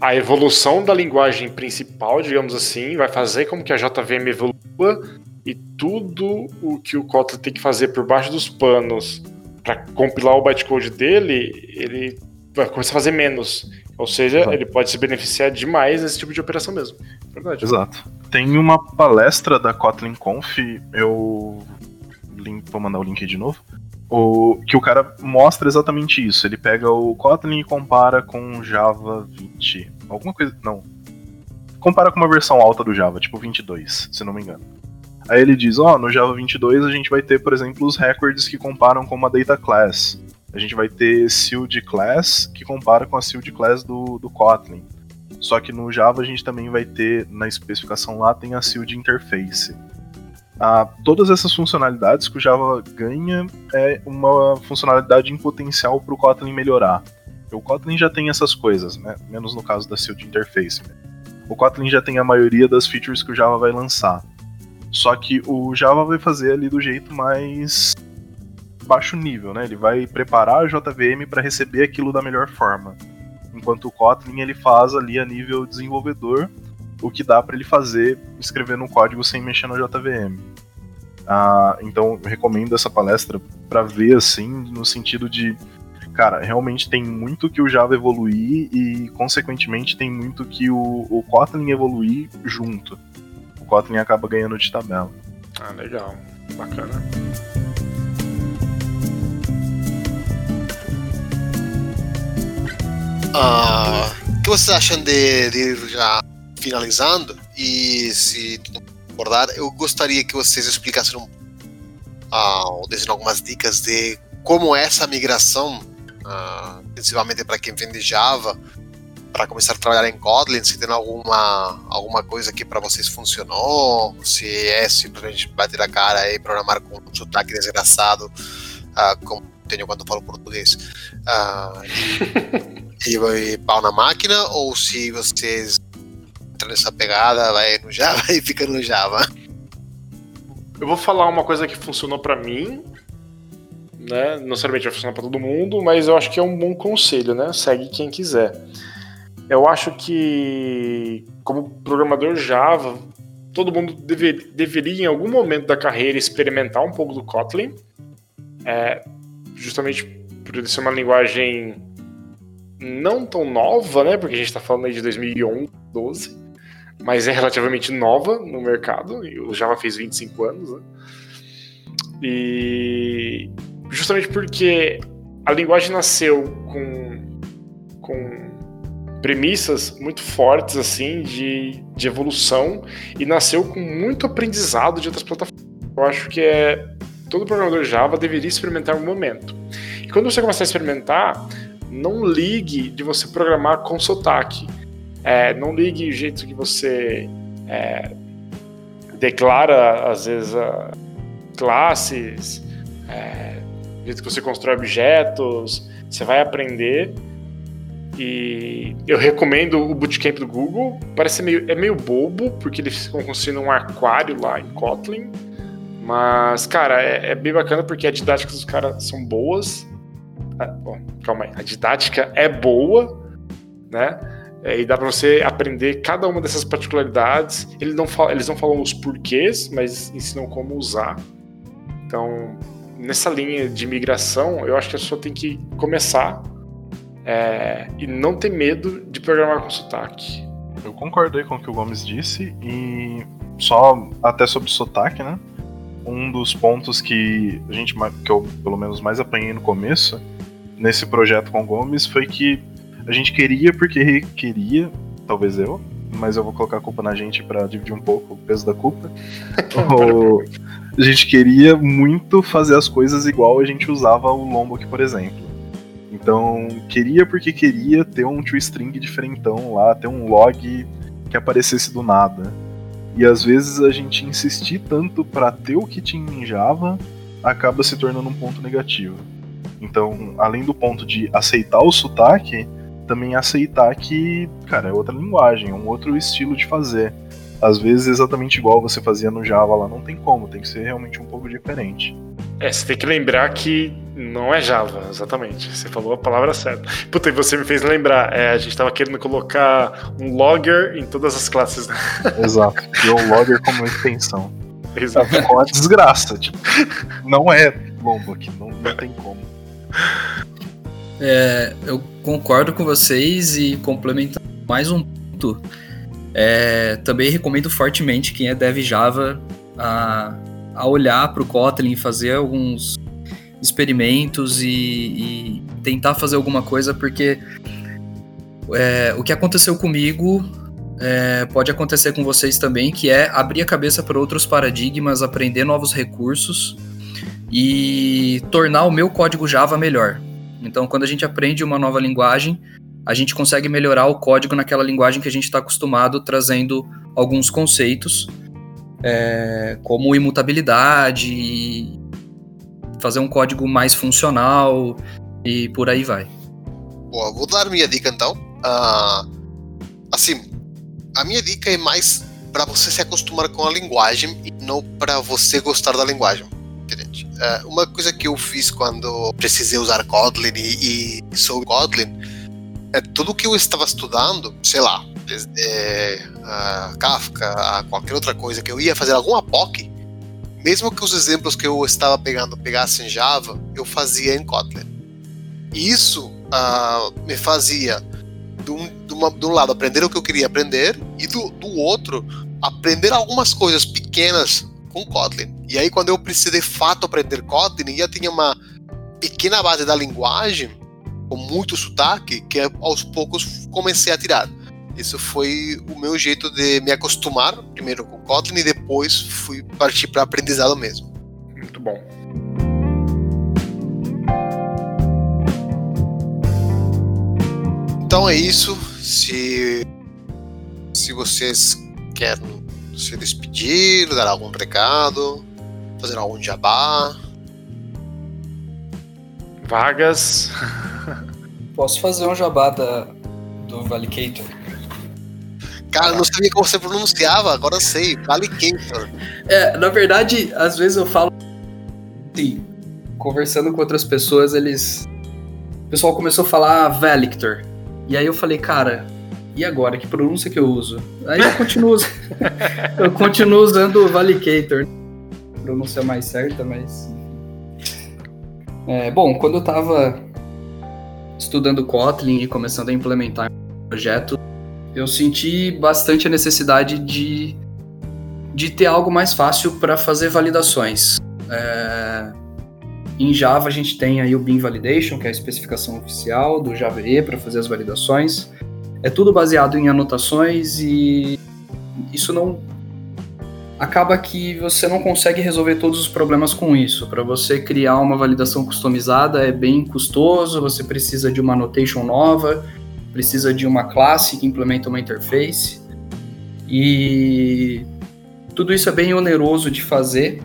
a evolução da linguagem principal, digamos assim, vai fazer com que a JVM evolua e tudo o que o Kotlin tem que fazer por baixo dos panos para compilar o bytecode dele, ele vai começar a fazer menos. Ou seja, Exato. ele pode se beneficiar demais desse tipo de operação mesmo. Verdade. Exato. Tem uma palestra da Kotlin Conf, eu vou mandar o link de novo. O, que o cara mostra exatamente isso. Ele pega o Kotlin e compara com Java 20. Alguma coisa. Não. Compara com uma versão alta do Java, tipo 22, se não me engano. Aí ele diz, ó, oh, no Java 22 a gente vai ter, por exemplo, os records que comparam com uma data class. A gente vai ter sealed class que compara com a sealed class do, do Kotlin. Só que no Java a gente também vai ter, na especificação lá, tem a sealed interface. Ah, todas essas funcionalidades que o Java ganha é uma funcionalidade em potencial para o Kotlin melhorar. O Kotlin já tem essas coisas, né? menos no caso da sealed interface. O Kotlin já tem a maioria das features que o Java vai lançar. Só que o Java vai fazer ali do jeito mais baixo nível, né? Ele vai preparar a JVM para receber aquilo da melhor forma. Enquanto o Kotlin ele faz ali a nível desenvolvedor o que dá para ele fazer escrevendo um código sem mexer no JVM. Ah, então recomendo essa palestra para ver assim, no sentido de, cara, realmente tem muito que o Java evoluir e, consequentemente, tem muito que o, o Kotlin evoluir junto. Kotlin acaba ganhando de tabela. Ah, legal. Bacana. Ah, o que vocês acham de, de já finalizando? E se concordar, eu gostaria que vocês explicassem um, ah, algumas dicas de como é essa migração, ah, principalmente para quem vende Java, para começar a trabalhar em Kotlin, se tem alguma, alguma coisa que para vocês funcionou, se é simplesmente bater a cara e programar com um sotaque desgraçado, uh, como tenho quando falo português, e, e, e pau na máquina, ou se vocês entram nessa pegada, vai no Java e fica no Java. Eu vou falar uma coisa que funcionou para mim, né? Não necessariamente vai funcionar para todo mundo, mas eu acho que é um bom conselho, né? Segue quem quiser. Eu acho que, como programador Java, todo mundo dever, deveria, em algum momento da carreira, experimentar um pouco do Kotlin. É, justamente por ele ser uma linguagem não tão nova, né? Porque a gente está falando aí de 2011, 12, mas é relativamente nova no mercado. O Java fez 25 anos, né? E justamente porque a linguagem nasceu com, com premissas muito fortes assim de, de evolução e nasceu com muito aprendizado de outras plataformas. Eu acho que é todo programador Java deveria experimentar um momento. E quando você começar a experimentar, não ligue de você programar com sotaque. É, não ligue o jeito que você é, declara, às vezes, classes, é, o jeito que você constrói objetos. Você vai aprender. E eu recomendo o Bootcamp do Google. Parece meio, é meio bobo, porque eles ficam construindo um aquário lá em Kotlin. Mas, cara, é, é bem bacana porque a didática dos caras são boas. Ah, bom, calma aí. A didática é boa, né? É, e dá para você aprender cada uma dessas particularidades. Eles não, falam, eles não falam os porquês, mas ensinam como usar. Então, nessa linha de migração, eu acho que a pessoa tem que começar é, e não ter medo de programar com sotaque. Eu concordei com o que o Gomes disse e só até sobre sotaque, né? Um dos pontos que a gente que eu pelo menos mais apanhei no começo nesse projeto com o Gomes foi que a gente queria porque queria, talvez eu, mas eu vou colocar a culpa na gente para dividir um pouco o peso da culpa. A gente queria muito fazer as coisas igual a gente usava o Lombok, por exemplo. Então, queria porque queria ter um toString diferentão lá, ter um log que aparecesse do nada. E às vezes a gente insistir tanto para ter o que tinha em Java acaba se tornando um ponto negativo. Então, além do ponto de aceitar o sotaque, também aceitar que, cara, é outra linguagem, é um outro estilo de fazer. Às vezes, exatamente igual você fazia no Java lá, não tem como, tem que ser realmente um pouco diferente. É, você tem que lembrar que não é Java, exatamente. Você falou a palavra certa. Puta, e você me fez lembrar, é, a gente estava querendo colocar um logger em todas as classes. Né? Exato, e o logger como extensão. Exato. É uma desgraça, tipo, não é Lombok, não, não tem como. É, eu concordo com vocês e complemento mais um ponto. É, também recomendo fortemente quem é dev Java a, a olhar para o Kotlin fazer alguns experimentos e, e, tentar fazer alguma coisa, porque é, o que aconteceu comigo é, pode acontecer com vocês também, que é abrir a cabeça para outros paradigmas, aprender novos recursos e tornar o meu código Java melhor. Então, quando a gente aprende uma nova linguagem, a gente consegue melhorar o código naquela linguagem que a gente está acostumado, trazendo alguns conceitos, é, como imutabilidade, fazer um código mais funcional e por aí vai. Boa, vou dar minha dica então. Uh, assim, a minha dica é mais para você se acostumar com a linguagem e não para você gostar da linguagem. Uh, uma coisa que eu fiz quando precisei usar Kotlin e, e sou Kotlin é tudo que eu estava estudando, sei lá, desde uh, Kafka a qualquer outra coisa que eu ia fazer alguma POC, mesmo que os exemplos que eu estava pegando pegassem Java, eu fazia em Kotlin. E isso uh, me fazia, de um, de, uma, de um, lado, aprender o que eu queria aprender, e do, do outro, aprender algumas coisas pequenas com Kotlin. E aí, quando eu precisei de fato aprender Kotlin, já tinha uma pequena base da linguagem, com muito sotaque, que aos poucos comecei a tirar. Isso foi o meu jeito de me acostumar, primeiro com Kotlin, e depois fui partir para aprendizado mesmo. Muito bom. Então é isso. Se, se vocês querem se despedir, dar algum recado, fazer algum jabá. Vagas. Posso fazer um jabá da, do Valicator? Cara, eu não sabia como você pronunciava, agora eu sei. Valicator. É, na verdade, às vezes eu falo assim, conversando com outras pessoas, eles. O pessoal começou a falar Valictor. E aí eu falei, cara, e agora? Que pronúncia que eu uso? Aí eu continuo, eu continuo usando o Valicator. Pronúncia mais certa, mas. É, bom, quando eu estava estudando Kotlin e começando a implementar um projeto, eu senti bastante a necessidade de, de ter algo mais fácil para fazer validações. É, em Java a gente tem aí o Bean Validation, que é a especificação oficial do Java E para fazer as validações. É tudo baseado em anotações e isso não acaba que você não consegue resolver todos os problemas com isso. Para você criar uma validação customizada é bem custoso, você precisa de uma annotation nova, precisa de uma classe que implementa uma interface. E tudo isso é bem oneroso de fazer.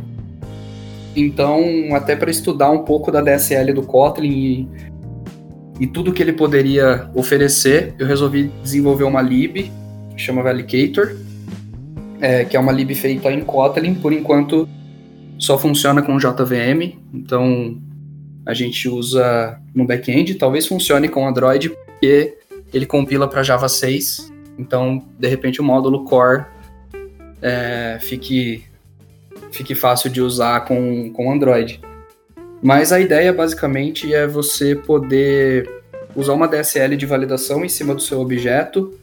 Então, até para estudar um pouco da DSL do Kotlin e, e tudo que ele poderia oferecer, eu resolvi desenvolver uma lib, que chama Validator, é, que é uma lib feita em Kotlin, por enquanto só funciona com JVM, então a gente usa no back-end, talvez funcione com Android, porque ele compila para Java 6, então de repente o módulo core é, fique, fique fácil de usar com, com Android. Mas a ideia basicamente é você poder usar uma DSL de validação em cima do seu objeto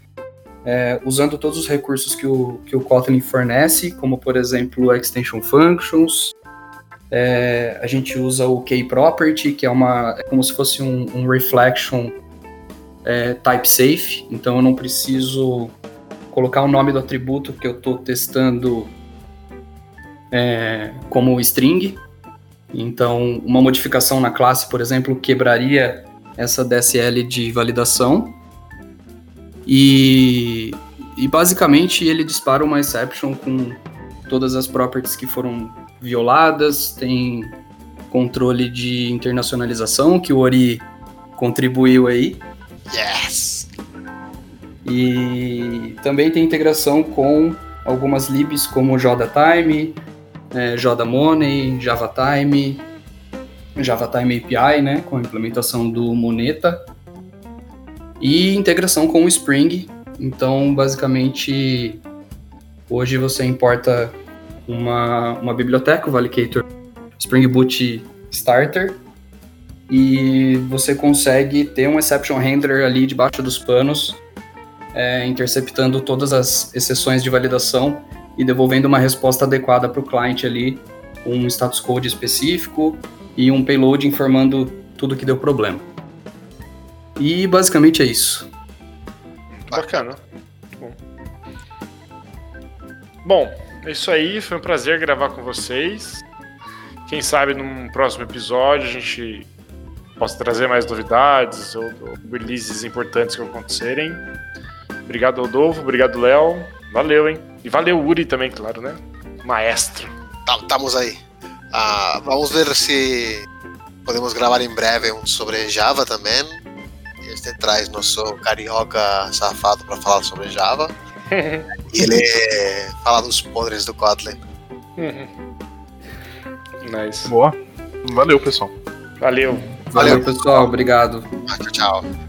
é, usando todos os recursos que o, que o Kotlin fornece, como por exemplo extension functions. É, a gente usa o key-property, que é, uma, é como se fosse um, um reflection é, type safe, então eu não preciso colocar o nome do atributo que eu estou testando é, como string. Então, uma modificação na classe, por exemplo, quebraria essa DSL de validação. E, e basicamente ele dispara uma exception com todas as properties que foram violadas, tem controle de internacionalização que o Ori contribuiu aí. Yes! E também tem integração com algumas libs como JDatime, é, JMoney, JavaTime, JavaTime API, né, com a implementação do Moneta e integração com o Spring. Então, basicamente, hoje você importa uma, uma biblioteca, o Validator Spring Boot Starter, e você consegue ter um exception handler ali debaixo dos panos, é, interceptando todas as exceções de validação e devolvendo uma resposta adequada para o cliente ali, um status code específico e um payload informando tudo que deu problema. E basicamente é isso. Bacana. Bom. É isso aí. Foi um prazer gravar com vocês. Quem sabe num próximo episódio a gente possa trazer mais novidades ou, ou releases importantes que acontecerem. Obrigado, Rodolfo. Obrigado, Léo. Valeu, hein? E valeu, Uri também, claro, né? Maestro. Estamos aí. Ah, vamos ver se podemos gravar em breve um sobre Java também você traz nosso carioca safado para falar sobre Java. e ele fala dos podres do Kotlin. nice. Boa. Valeu, pessoal. Valeu. Valeu, Valeu pessoal. Obrigado. Tchau, tchau.